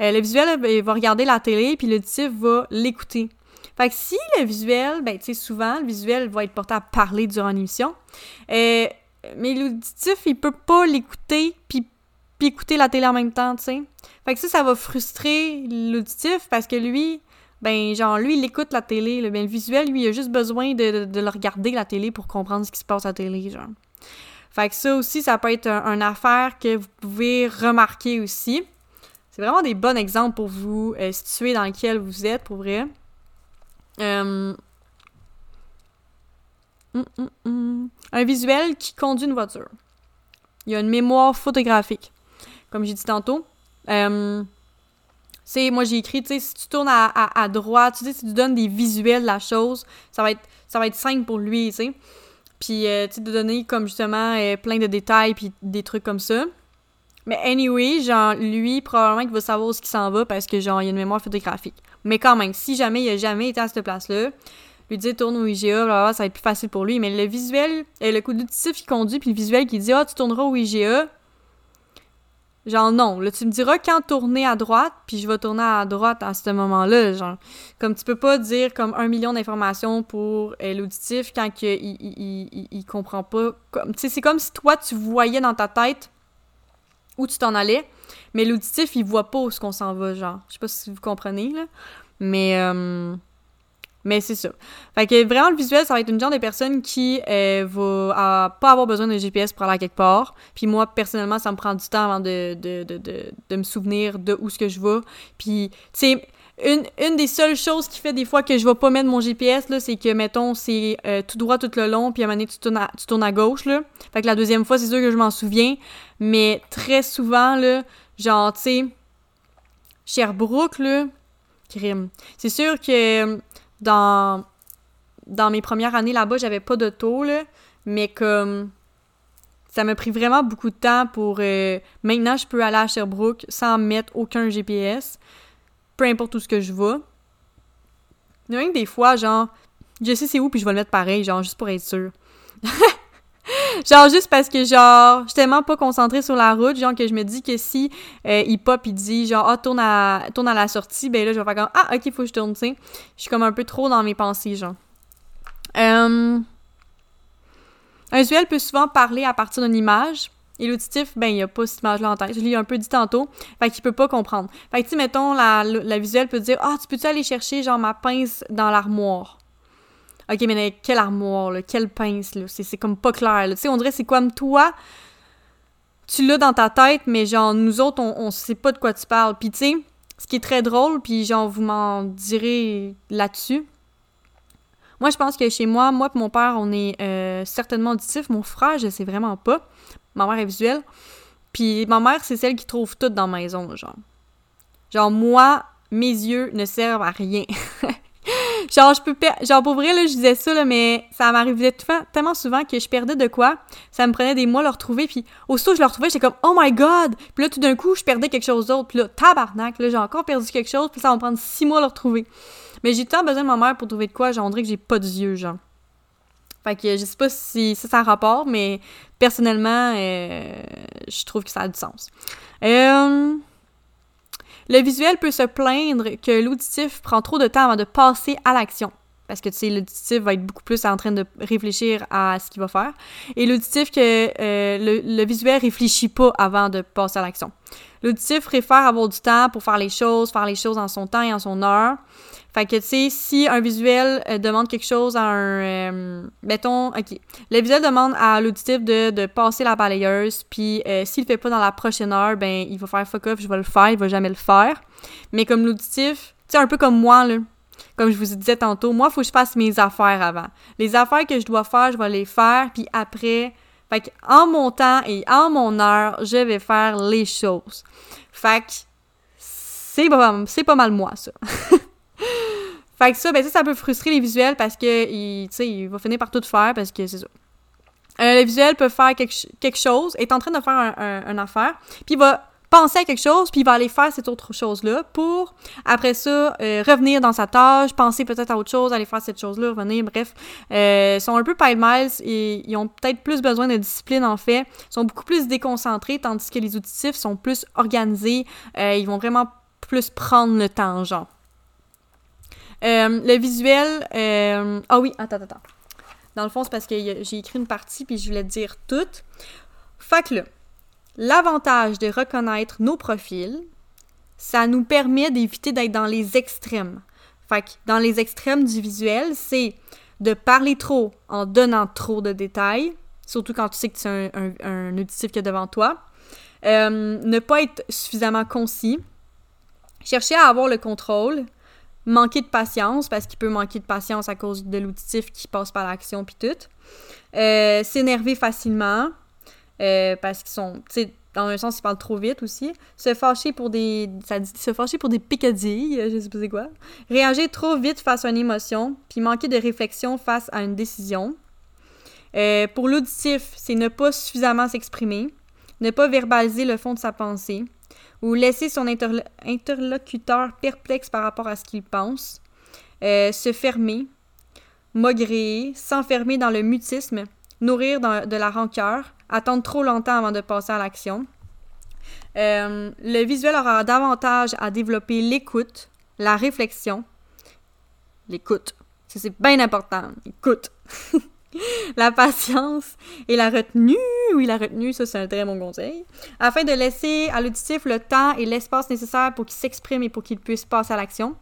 Euh, le visuel il va regarder la télé, puis l'auditif va l'écouter. Fait que si le visuel, ben, tu sais, souvent, le visuel va être porté à parler durant l'émission, euh, mais l'auditif, il peut pas l'écouter puis, écouter la télé en même temps, tu sais. Fait que ça, ça va frustrer l'auditif parce que lui, ben, genre, lui, il écoute la télé, le, ben, le visuel, lui, il a juste besoin de, le regarder, la télé, pour comprendre ce qui se passe à la télé, genre. Fait que ça aussi, ça peut être un, une affaire que vous pouvez remarquer aussi. C'est vraiment des bons exemples pour vous euh, situer dans lequel vous êtes, pour vrai. Euh, hum, hum, hum. Un visuel qui conduit une voiture. Il y a une mémoire photographique, comme j'ai dit tantôt. Euh, moi j'ai écrit, tu sais, si tu tournes à, droite, tu sais, si tu donnes des visuels de la chose, ça va être, ça va être simple pour lui, tu sais. Puis, euh, tu sais, de donner comme justement plein de détails puis des trucs comme ça. Mais anyway, genre, lui, probablement qu'il va savoir où ce qui s'en va parce que, genre, il a une mémoire photographique. Mais quand même, si jamais il a jamais été à cette place-là, lui dire tourne au IGA, ça va être plus facile pour lui. Mais le visuel, euh, le coup d'auditif qui conduit, puis le visuel qui dit Ah, tu tourneras au IGA. Genre, non. Là, tu me diras quand tourner à droite, puis je vais tourner à droite à ce moment-là. Genre, comme tu peux pas dire comme un million d'informations pour euh, l'auditif quand que il, il, il, comprend pas. Tu sais, c'est comme si toi, tu voyais dans ta tête où tu t'en allais, mais l'auditif, il voit pas où ce qu'on s'en va, genre. Je sais pas si vous comprenez, là. Mais, euh, mais c'est ça. Fait que vraiment, le visuel, ça va être une genre de personne qui euh, va pas avoir besoin de GPS pour aller à quelque part. Puis moi, personnellement, ça me prend du temps avant de, de, de, de, me souvenir de où ce que je vais. Puis, tu sais, une, des seules choses qui fait des fois que je vais pas mettre mon GPS, là, c'est que, mettons, c'est euh, tout droit tout le long, puis à un moment donné, tu tournes à, tu tournes à gauche, là. Fait que la deuxième fois, c'est sûr que je m'en souviens. Mais très souvent, là, genre, tu sais, Sherbrooke, là, crime. C'est sûr que dans, dans mes premières années là-bas, j'avais pas d'auto, là, mais comme ça m'a pris vraiment beaucoup de temps pour... Euh, maintenant, je peux aller à Sherbrooke sans mettre aucun GPS, peu importe où ce que je vais. Il y a même des fois, genre, je sais c'est où, puis je vais le mettre pareil, genre, juste pour être sûr. genre juste parce que genre je suis tellement pas concentrée sur la route genre que je me dis que si euh, il pop il dit genre ah tourne à tourne à la sortie ben là je vais faire comme ah ok faut que je tourne tu je suis comme un peu trop dans mes pensées genre euh, un visuel peut souvent parler à partir d'une image et l'auditif, ben, il a pas cette image-là en tête. Je l'ai un peu dit tantôt. Fait qu'il peut pas comprendre. Fait que, tu mettons, la, la visuelle peut dire Ah, tu peux-tu aller chercher, genre, ma pince dans l'armoire? Ok, mais quelle armoire, là, quelle pince, là, c'est comme pas clair, Tu sais, on dirait c'est comme toi, tu l'as dans ta tête, mais genre, nous autres, on, on sait pas de quoi tu parles. Puis tu sais, ce qui est très drôle, puis genre, vous m'en direz là-dessus. Moi, je pense que chez moi, moi et mon père, on est euh, certainement auditif. Mon frère, je sais vraiment pas. Ma mère est visuelle. Puis ma mère, c'est celle qui trouve tout dans la maison, genre. Genre, moi, mes yeux ne servent à rien. genre, je peux Genre, pour vrai, là, je disais ça, là, mais ça m'arrivait tellement souvent que je perdais de quoi. Ça me prenait des mois à le retrouver, puis aussitôt je le retrouvais, j'étais comme « Oh my God! » Puis là, tout d'un coup, je perdais quelque chose d'autre. Puis là, tabarnak, là, j'ai encore perdu quelque chose, puis ça va me prendre six mois à le retrouver. Mais j'ai tant besoin de ma mère pour trouver de quoi, genre, que j'ai pas d'yeux, genre. Fait que je sais pas si ça, a rapport, mais personnellement, euh, je trouve que ça a du sens. Euh... Le visuel peut se plaindre que l'auditif prend trop de temps avant de passer à l'action. Parce que, tu sais, l'auditif va être beaucoup plus en train de réfléchir à ce qu'il va faire. Et l'auditif que euh, le, le, visuel réfléchit pas avant de passer à l'action. L'auditif préfère avoir du temps pour faire les choses, faire les choses en son temps et en son heure. Fait que, tu sais, si un visuel euh, demande quelque chose à un... Euh, mettons, OK. Le visuel demande à l'auditif de, de, passer la balayeuse, puis euh, s'il le fait pas dans la prochaine heure, ben, il va faire fuck off, je vais le faire, il va jamais le faire. Mais comme l'auditif, tu sais, un peu comme moi, là. Comme je vous disais tantôt, moi, il faut que je fasse mes affaires avant. Les affaires que je dois faire, je vais les faire, puis après... Fait en mon temps et en mon heure, je vais faire les choses. Fait que, c'est pas, pas mal moi, ça. Fait ça, ben ça, ça peut frustrer les visuels parce que il, il va finir par tout faire parce que c'est ça. Euh, le visuel peut faire quelque, quelque, chose, est en train de faire un, affaire, puis il va penser à quelque chose, puis il va aller faire cette autre chose-là pour, après ça, euh, revenir dans sa tâche, penser peut-être à autre chose, aller faire cette chose-là, revenir, bref. Euh, sont un peu pile miles et ils ont peut-être plus besoin de discipline, en fait. Ils sont beaucoup plus déconcentrés, tandis que les auditifs sont plus organisés. Euh, ils vont vraiment plus prendre le temps, genre. Le visuel... Ah oui, attends, attends. Dans le fond, c'est parce que j'ai écrit une partie, puis je voulais dire toute. Fait que là, L'avantage de reconnaître nos profils, ça nous permet d'éviter d'être dans les extrêmes. Fait que dans les extrêmes du visuel, c'est de parler trop en donnant trop de détails, surtout quand tu sais que c'est un, un, auditif qui est devant toi. Euh, ne pas être suffisamment concis. Chercher à avoir le contrôle. Manquer de patience, parce qu'il peut manquer de patience à cause de l'auditif qui passe par l'action puis tout. Euh, s'énerver facilement. Euh, parce qu'ils sont, tu sais, dans un sens, ils parlent trop vite aussi. Se fâcher pour des, ça dit, se fâcher pour des picadilles, je sais pas c'est quoi. Réagir trop vite face à une émotion, puis manquer de réflexion face à une décision. Euh, pour l'auditif, c'est ne pas suffisamment s'exprimer, ne pas verbaliser le fond de sa pensée, ou laisser son interlocuteur perplexe par rapport à ce qu'il pense, euh, se fermer, maugréer, s'enfermer dans le mutisme, nourrir de la rancœur, attendre trop longtemps avant de passer à l'action. Euh, le visuel aura davantage à développer l'écoute, la réflexion. L'écoute. C'est bien important. Écoute. la patience et la retenue. Oui, la retenue, ça c'est un très bon conseil. Afin de laisser à l'auditif le temps et l'espace nécessaire pour qu'il s'exprime et pour qu'il puisse passer à l'action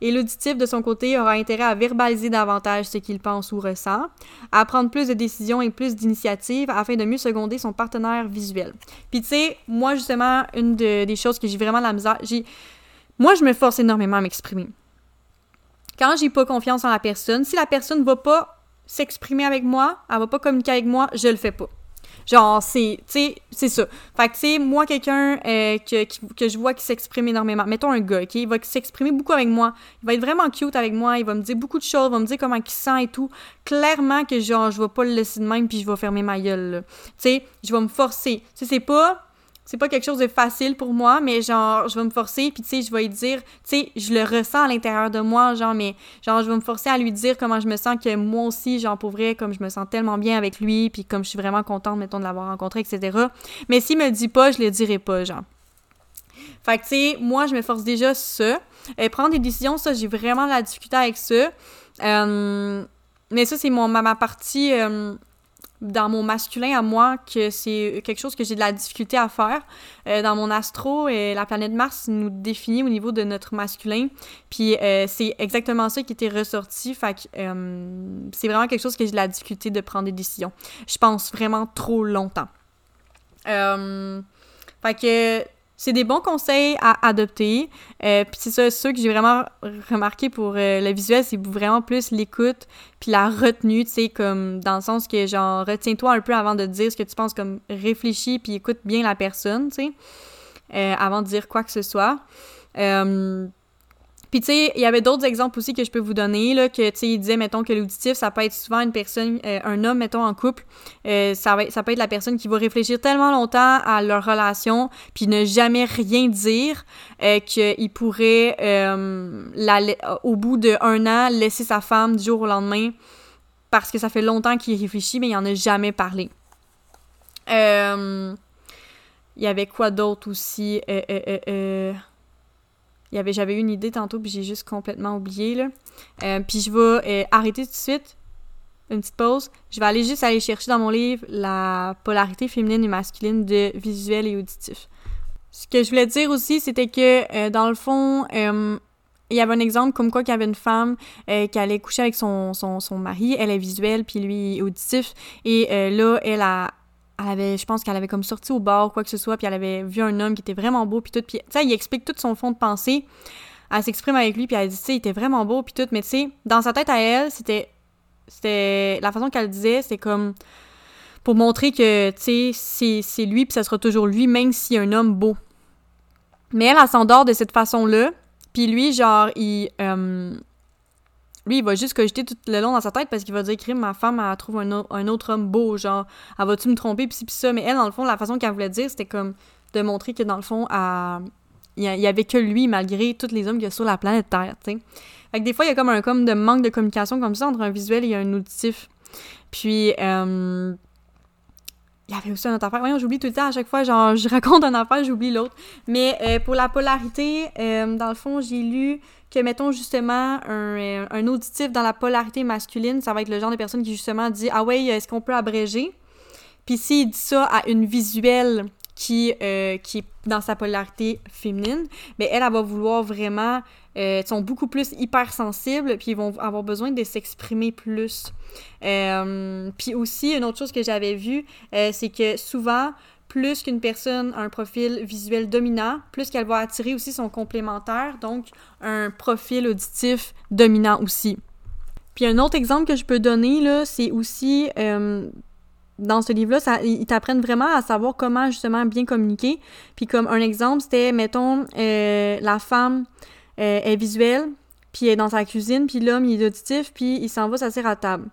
et l'auditif, de son côté, aura intérêt à verbaliser davantage ce qu'il pense ou ressent, à prendre plus de décisions et plus d'initiatives afin de mieux seconder son partenaire visuel. Puis tu sais, moi justement, une des choses que j'ai vraiment la misère. Moi, je me force énormément à m'exprimer. Quand j'ai pas confiance en la personne, si la personne va pas s'exprimer avec moi, elle va pas communiquer avec moi, je le fais pas. Genre, c'est, tu sais, c'est ça. Fait que, tu sais, moi, quelqu'un euh, que, que, je vois qui s'exprime énormément, mettons un gars, OK, il va s'exprimer beaucoup avec moi, il va être vraiment cute avec moi, il va me dire beaucoup de choses, il va me dire comment il sent et tout. Clairement que, genre, je vais pas le laisser de même puis je vais fermer ma gueule, Tu sais, je vais me forcer. Tu sais, c'est pas c'est pas quelque chose de facile pour moi, mais genre, je vais me forcer, puis tu sais, je vais lui dire, tu sais, je le ressens à l'intérieur de moi, genre, mais genre, je vais me forcer à lui dire comment je me sens, que moi aussi, genre, pour vrai, comme je me sens tellement bien avec lui, puis comme je suis vraiment contente, mettons, de l'avoir rencontré, etc. Mais s'il me le dit pas, je le dirai pas, genre. Fait que, tu sais, moi, je me force déjà ça. et prendre des décisions, ça, j'ai vraiment la difficulté avec ça. Euh, mais ça, c'est mon, ma, ma partie... Euh, dans mon masculin à moi que c'est quelque chose que j'ai de la difficulté à faire. Euh, dans mon astro, et la planète Mars nous définit au niveau de notre masculin. Puis euh, c'est exactement ça qui était ressorti. Fait que euh, c'est vraiment quelque chose que j'ai de la difficulté de prendre des décisions. Je pense vraiment trop longtemps. fait que c'est des bons conseils à adopter. Euh, puis c'est ça, ceux que j'ai vraiment remarqué pour euh, le visuel, c'est vraiment plus l'écoute puis la retenue, tu sais, comme dans le sens que genre retiens-toi un peu avant de dire ce que tu penses, comme réfléchis puis écoute bien la personne, tu sais, euh, avant de dire quoi que ce soit. Puis, tu sais, il y avait d'autres exemples aussi que je peux vous donner, là, que, tu sais, il disait, mettons, que l'auditif, ça peut être souvent une personne, euh, un homme, mettons, en couple, euh, ça, va, ça peut être la personne qui va réfléchir tellement longtemps à leur relation, puis ne jamais rien dire, euh, qu'il pourrait, la, au bout d'un an, laisser sa femme du jour au lendemain, parce que ça fait longtemps qu'il réfléchit, mais il en a jamais parlé. Il y avait quoi d'autre aussi? Euh, j'avais une idée tantôt, puis j'ai juste complètement oublié, là. Euh, puis je vais euh, arrêter tout de suite, une petite pause. Je vais aller juste aller chercher dans mon livre la polarité féminine et masculine de visuel et auditif. Ce que je voulais dire aussi, c'était que, euh, dans le fond, il y avait un exemple comme quoi qu'il y avait une femme qui allait coucher avec son, son, son, mari, elle est visuelle, puis lui auditif, et là, elle a elle avait, je pense qu'elle avait comme sorti au bar ou quoi que ce soit, puis elle avait vu un homme qui était vraiment beau, puis tout, puis tu sais, il explique tout son fond de pensée. Elle s'exprime avec lui, puis elle dit, tu sais, il était vraiment beau, puis tout, mais tu sais, dans sa tête à elle, c'était, c'était, la façon qu'elle disait, c'est comme pour montrer que, tu sais, c'est lui, puis ça sera toujours lui, même s'il y un homme beau. Mais elle, elle s'endort de cette façon-là, puis lui, genre, il, euh, lui, il va juste cogiter tout le long dans sa tête parce qu'il va dire crime, ma femme, elle trouve un, autre homme beau, genre, elle va-tu me tromper, pis pis ça. Mais elle, dans le fond, la façon qu'elle voulait dire, c'était comme de montrer que dans le fond, il y avait que lui, malgré tous les hommes qu'il y a sur la planète Terre, tu. Fait que des fois, il y a comme un comme de manque de communication comme ça entre un visuel et un auditif. Puis, euh, il y avait aussi une autre affaire. Voyons, j'oublie tout le temps à chaque fois, genre, je raconte une affaire, j'oublie l'autre. Mais euh, pour la polarité, euh, dans le fond, j'ai lu que, mettons, justement, un, euh, un, auditif dans la polarité masculine, ça va être le genre de personne qui, justement, dit Ah ouais, est-ce qu'on peut abréger Puis s'il dit ça à une visuelle qui, qui est dans sa polarité féminine, mais elle, elle va vouloir vraiment. sont beaucoup plus hypersensibles, puis ils vont avoir besoin de s'exprimer plus. Euh, puis aussi, une autre chose que j'avais vue, euh, c'est que souvent, plus qu'une personne a un profil visuel dominant, plus qu'elle va attirer aussi son complémentaire, donc un profil auditif dominant aussi. Puis un autre exemple que je peux donner, c'est aussi euh, dans ce livre-là, ils t'apprennent vraiment à savoir comment justement bien communiquer. Puis comme un exemple, c'était, mettons, la femme est visuelle, puis elle est dans sa cuisine, puis l'homme il est auditif, puis il s'en va s'asseoir à table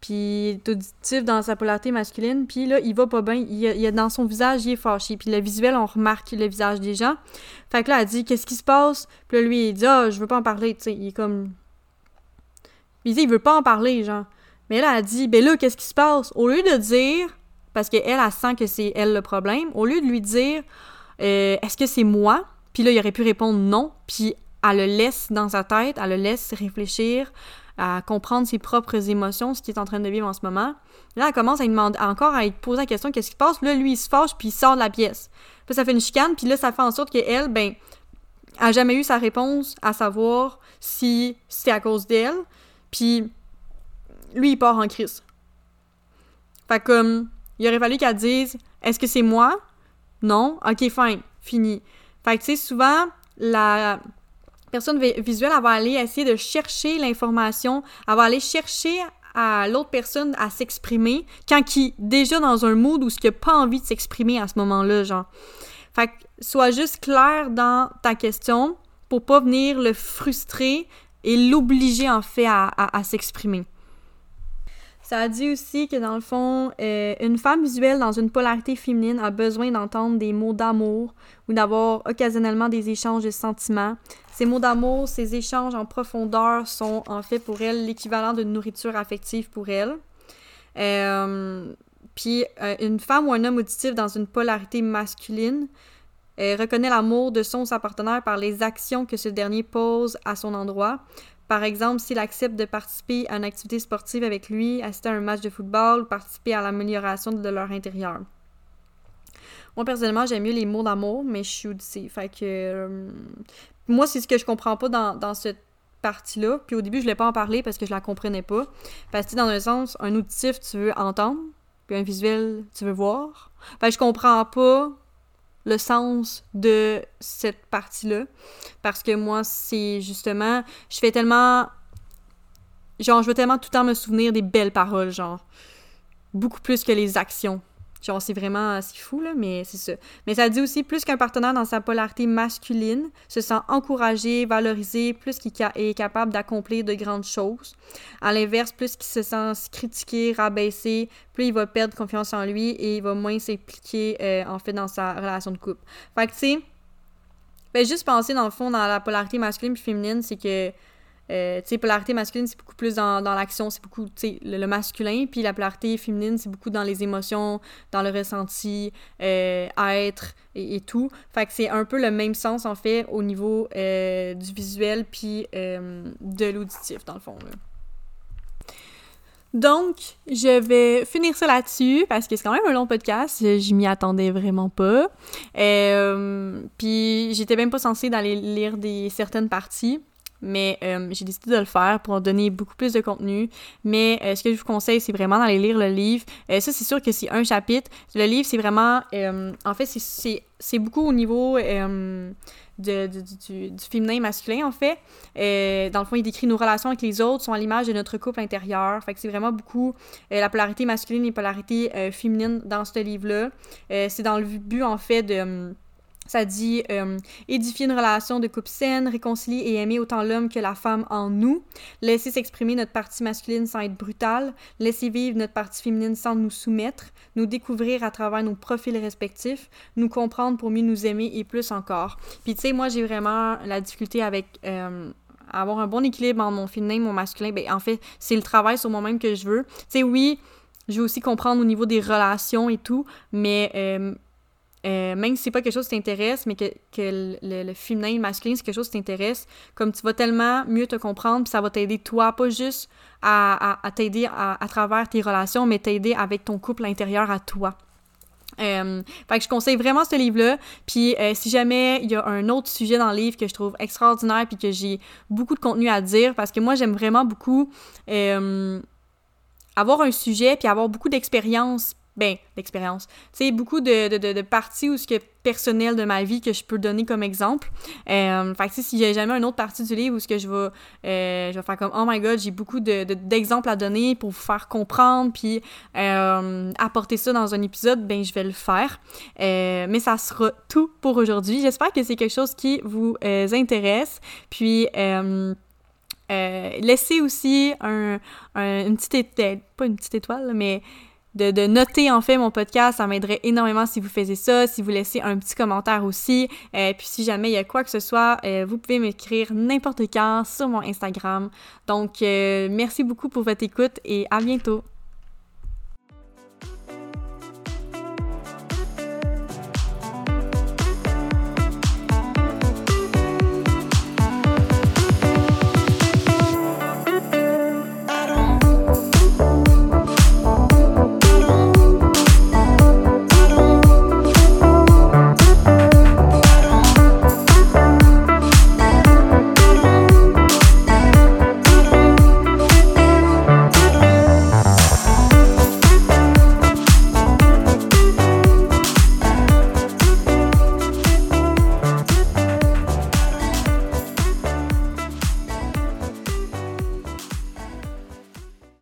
puis est auditif dans sa polarité masculine, puis là, il va pas bien, il, il, dans son visage, il est fâché, puis le visuel, on remarque le visage des gens. Fait que là, elle dit, qu'est-ce qui se passe? Puis là, lui, il dit, ah, je veux pas en parler, tu sais, il est comme... Il dit, il veut pas en parler, genre. Mais là, elle dit, ben là, qu'est-ce qui se passe? Au lieu de dire, parce qu'elle, elle, elle sent que c'est elle le problème, au lieu de lui dire, euh, est-ce que c'est moi? Puis là, il aurait pu répondre non, puis elle le laisse dans sa tête, elle le laisse réfléchir, à comprendre ses propres émotions, ce qu'il est en train de vivre en ce moment. Là, elle commence à lui demander encore à lui poser la question qu'est-ce qui se passe? Là, lui, il se fâche puis il sort de la pièce. Puis ça fait une chicane, puis là, ça fait en sorte qu'elle, ben, a jamais eu sa réponse à savoir si c'est à cause d'elle. Puis lui, il part en crise. Fait comme, il aurait fallu qu'elle dise est-ce que c'est moi? Non? Ok, fine, fini. Fait que, tu sais, souvent, la personne visuelle, elle va aller essayer de chercher l'information, elle va aller chercher à l'autre personne à s'exprimer quand qui déjà dans un mood où ce qui a pas envie de s'exprimer à ce moment-là, genre. Fait que sois juste clair dans ta question pour pas venir le frustrer et l'obliger en fait à s'exprimer. Ça dit aussi que dans le fond, euh, une femme visuelle dans une polarité féminine a besoin d'entendre des mots d'amour ou d'avoir occasionnellement des échanges de sentiments. Ces mots d'amour, ces échanges en profondeur sont en fait pour elle l'équivalent de nourriture affective pour elle. Euh, puis euh, une femme ou un homme auditif dans une polarité masculine reconnaît l'amour de son ou sa partenaire par les actions que ce dernier pose à son endroit, par exemple, s'il accepte de participer à une activité sportive avec lui, assister à un match de football ou participer à l'amélioration de leur intérieur. Moi, personnellement, j'aime mieux les mots d'amour, mais je suis auditive. Fait que. Euh, moi, c'est ce que je comprends pas dans, dans cette partie-là. Puis au début, je voulais pas en parler parce que je la comprenais pas. Parce que, dans un sens, un auditif, tu veux entendre, puis un visuel, tu veux voir. Fait je comprends pas le sens de cette partie-là. Parce que moi, c'est justement, je fais tellement. Genre, je veux tellement tout le temps me souvenir des belles paroles, genre. Beaucoup plus que les actions. Genre, c'est vraiment assez fou, là, mais c'est ça. Mais ça dit aussi plus qu'un partenaire dans sa polarité masculine se sent encouragé, valorisé, plus qu'il est capable d'accomplir de grandes choses. À l'inverse, plus qu'il se sent critiqué, rabaissé, plus il va perdre confiance en lui et il va moins s'impliquer, euh, en fait, dans sa relation de couple. Fait que, tu sais, ben, juste penser, dans le fond, dans la polarité masculine et féminine, c'est que euh, tu sais, polarité masculine, c'est beaucoup plus dans, l'action, c'est beaucoup, tu sais, le, masculin, puis la polarité féminine, c'est beaucoup dans les émotions, dans le ressenti, euh, être et, tout. Fait que c'est un peu le même sens, en fait, au niveau euh, du visuel puis de l'auditif, dans le fond. Donc, je vais finir ça là-dessus parce que c'est quand même un long podcast. Je m'y attendais vraiment pas. puis, j'étais même pas censée d'aller lire des certaines parties mais euh, j'ai décidé de le faire pour donner beaucoup plus de contenu. Mais euh, ce que je vous conseille, c'est vraiment d'aller lire le livre. Euh, ça, c'est sûr que c'est un chapitre. Le livre, c'est vraiment... en fait, c'est beaucoup au niveau... De, du, du, féminin masculin, en fait. dans le fond, il décrit nos relations avec les autres, sont à l'image de notre couple intérieur. Fait que c'est vraiment beaucoup la polarité masculine et la polarité féminine dans ce livre-là. c'est dans le but, en fait, de Ça dit euh, édifier une relation de couple saine, réconcilier et aimer autant l'homme que la femme en nous, laisser s'exprimer notre partie masculine sans être brutale, laisser vivre notre partie féminine sans nous soumettre, nous découvrir à travers nos profils respectifs, nous comprendre pour mieux nous aimer et plus encore. Puis tu sais, moi j'ai vraiment la difficulté avec euh, avoir un bon équilibre entre mon féminin et mon masculin. Ben en fait, c'est le travail sur moi-même que je veux. Tu sais, oui, je veux aussi comprendre au niveau des relations et tout, mais euh, euh, même si c'est pas quelque chose qui t'intéresse, mais que, que le, féminin le masculin, c'est quelque chose qui t'intéresse, comme tu vas tellement mieux te comprendre, puis ça va t'aider toi, pas juste à, t'aider à, à, travers tes relations, mais t'aider avec ton couple intérieur à toi. Euh, fait que je conseille vraiment ce livre-là. Puis euh, si jamais il y a un autre sujet dans le livre que je trouve extraordinaire puis que j'ai beaucoup de contenu à dire, parce que moi j'aime vraiment beaucoup avoir un sujet puis avoir beaucoup d'expérience ben, l'expérience. Tu sais, beaucoup de, de, parties ou ce que personnel de ma vie que je peux donner comme exemple. Euh, fait que y a jamais une autre partie du livre où ce que je vais, euh, je vais faire comme oh my god, j'ai beaucoup de, d'exemples à donner pour vous faire comprendre puis euh, apporter ça dans un épisode, ben je vais le faire. Euh, mais ça sera tout pour aujourd'hui. J'espère que c'est quelque chose qui vous intéresse. Puis laissez aussi un, un, une petite étoile, pas une petite étoile, mais de, noter en fait mon podcast. Ça m'aiderait énormément si vous faisiez ça, si vous laissez un petit commentaire aussi. euh, puis si jamais il y a quoi que ce soit, euh, vous pouvez m'écrire n'importe quand sur mon Instagram. Donc euh, merci beaucoup pour votre écoute et à bientôt.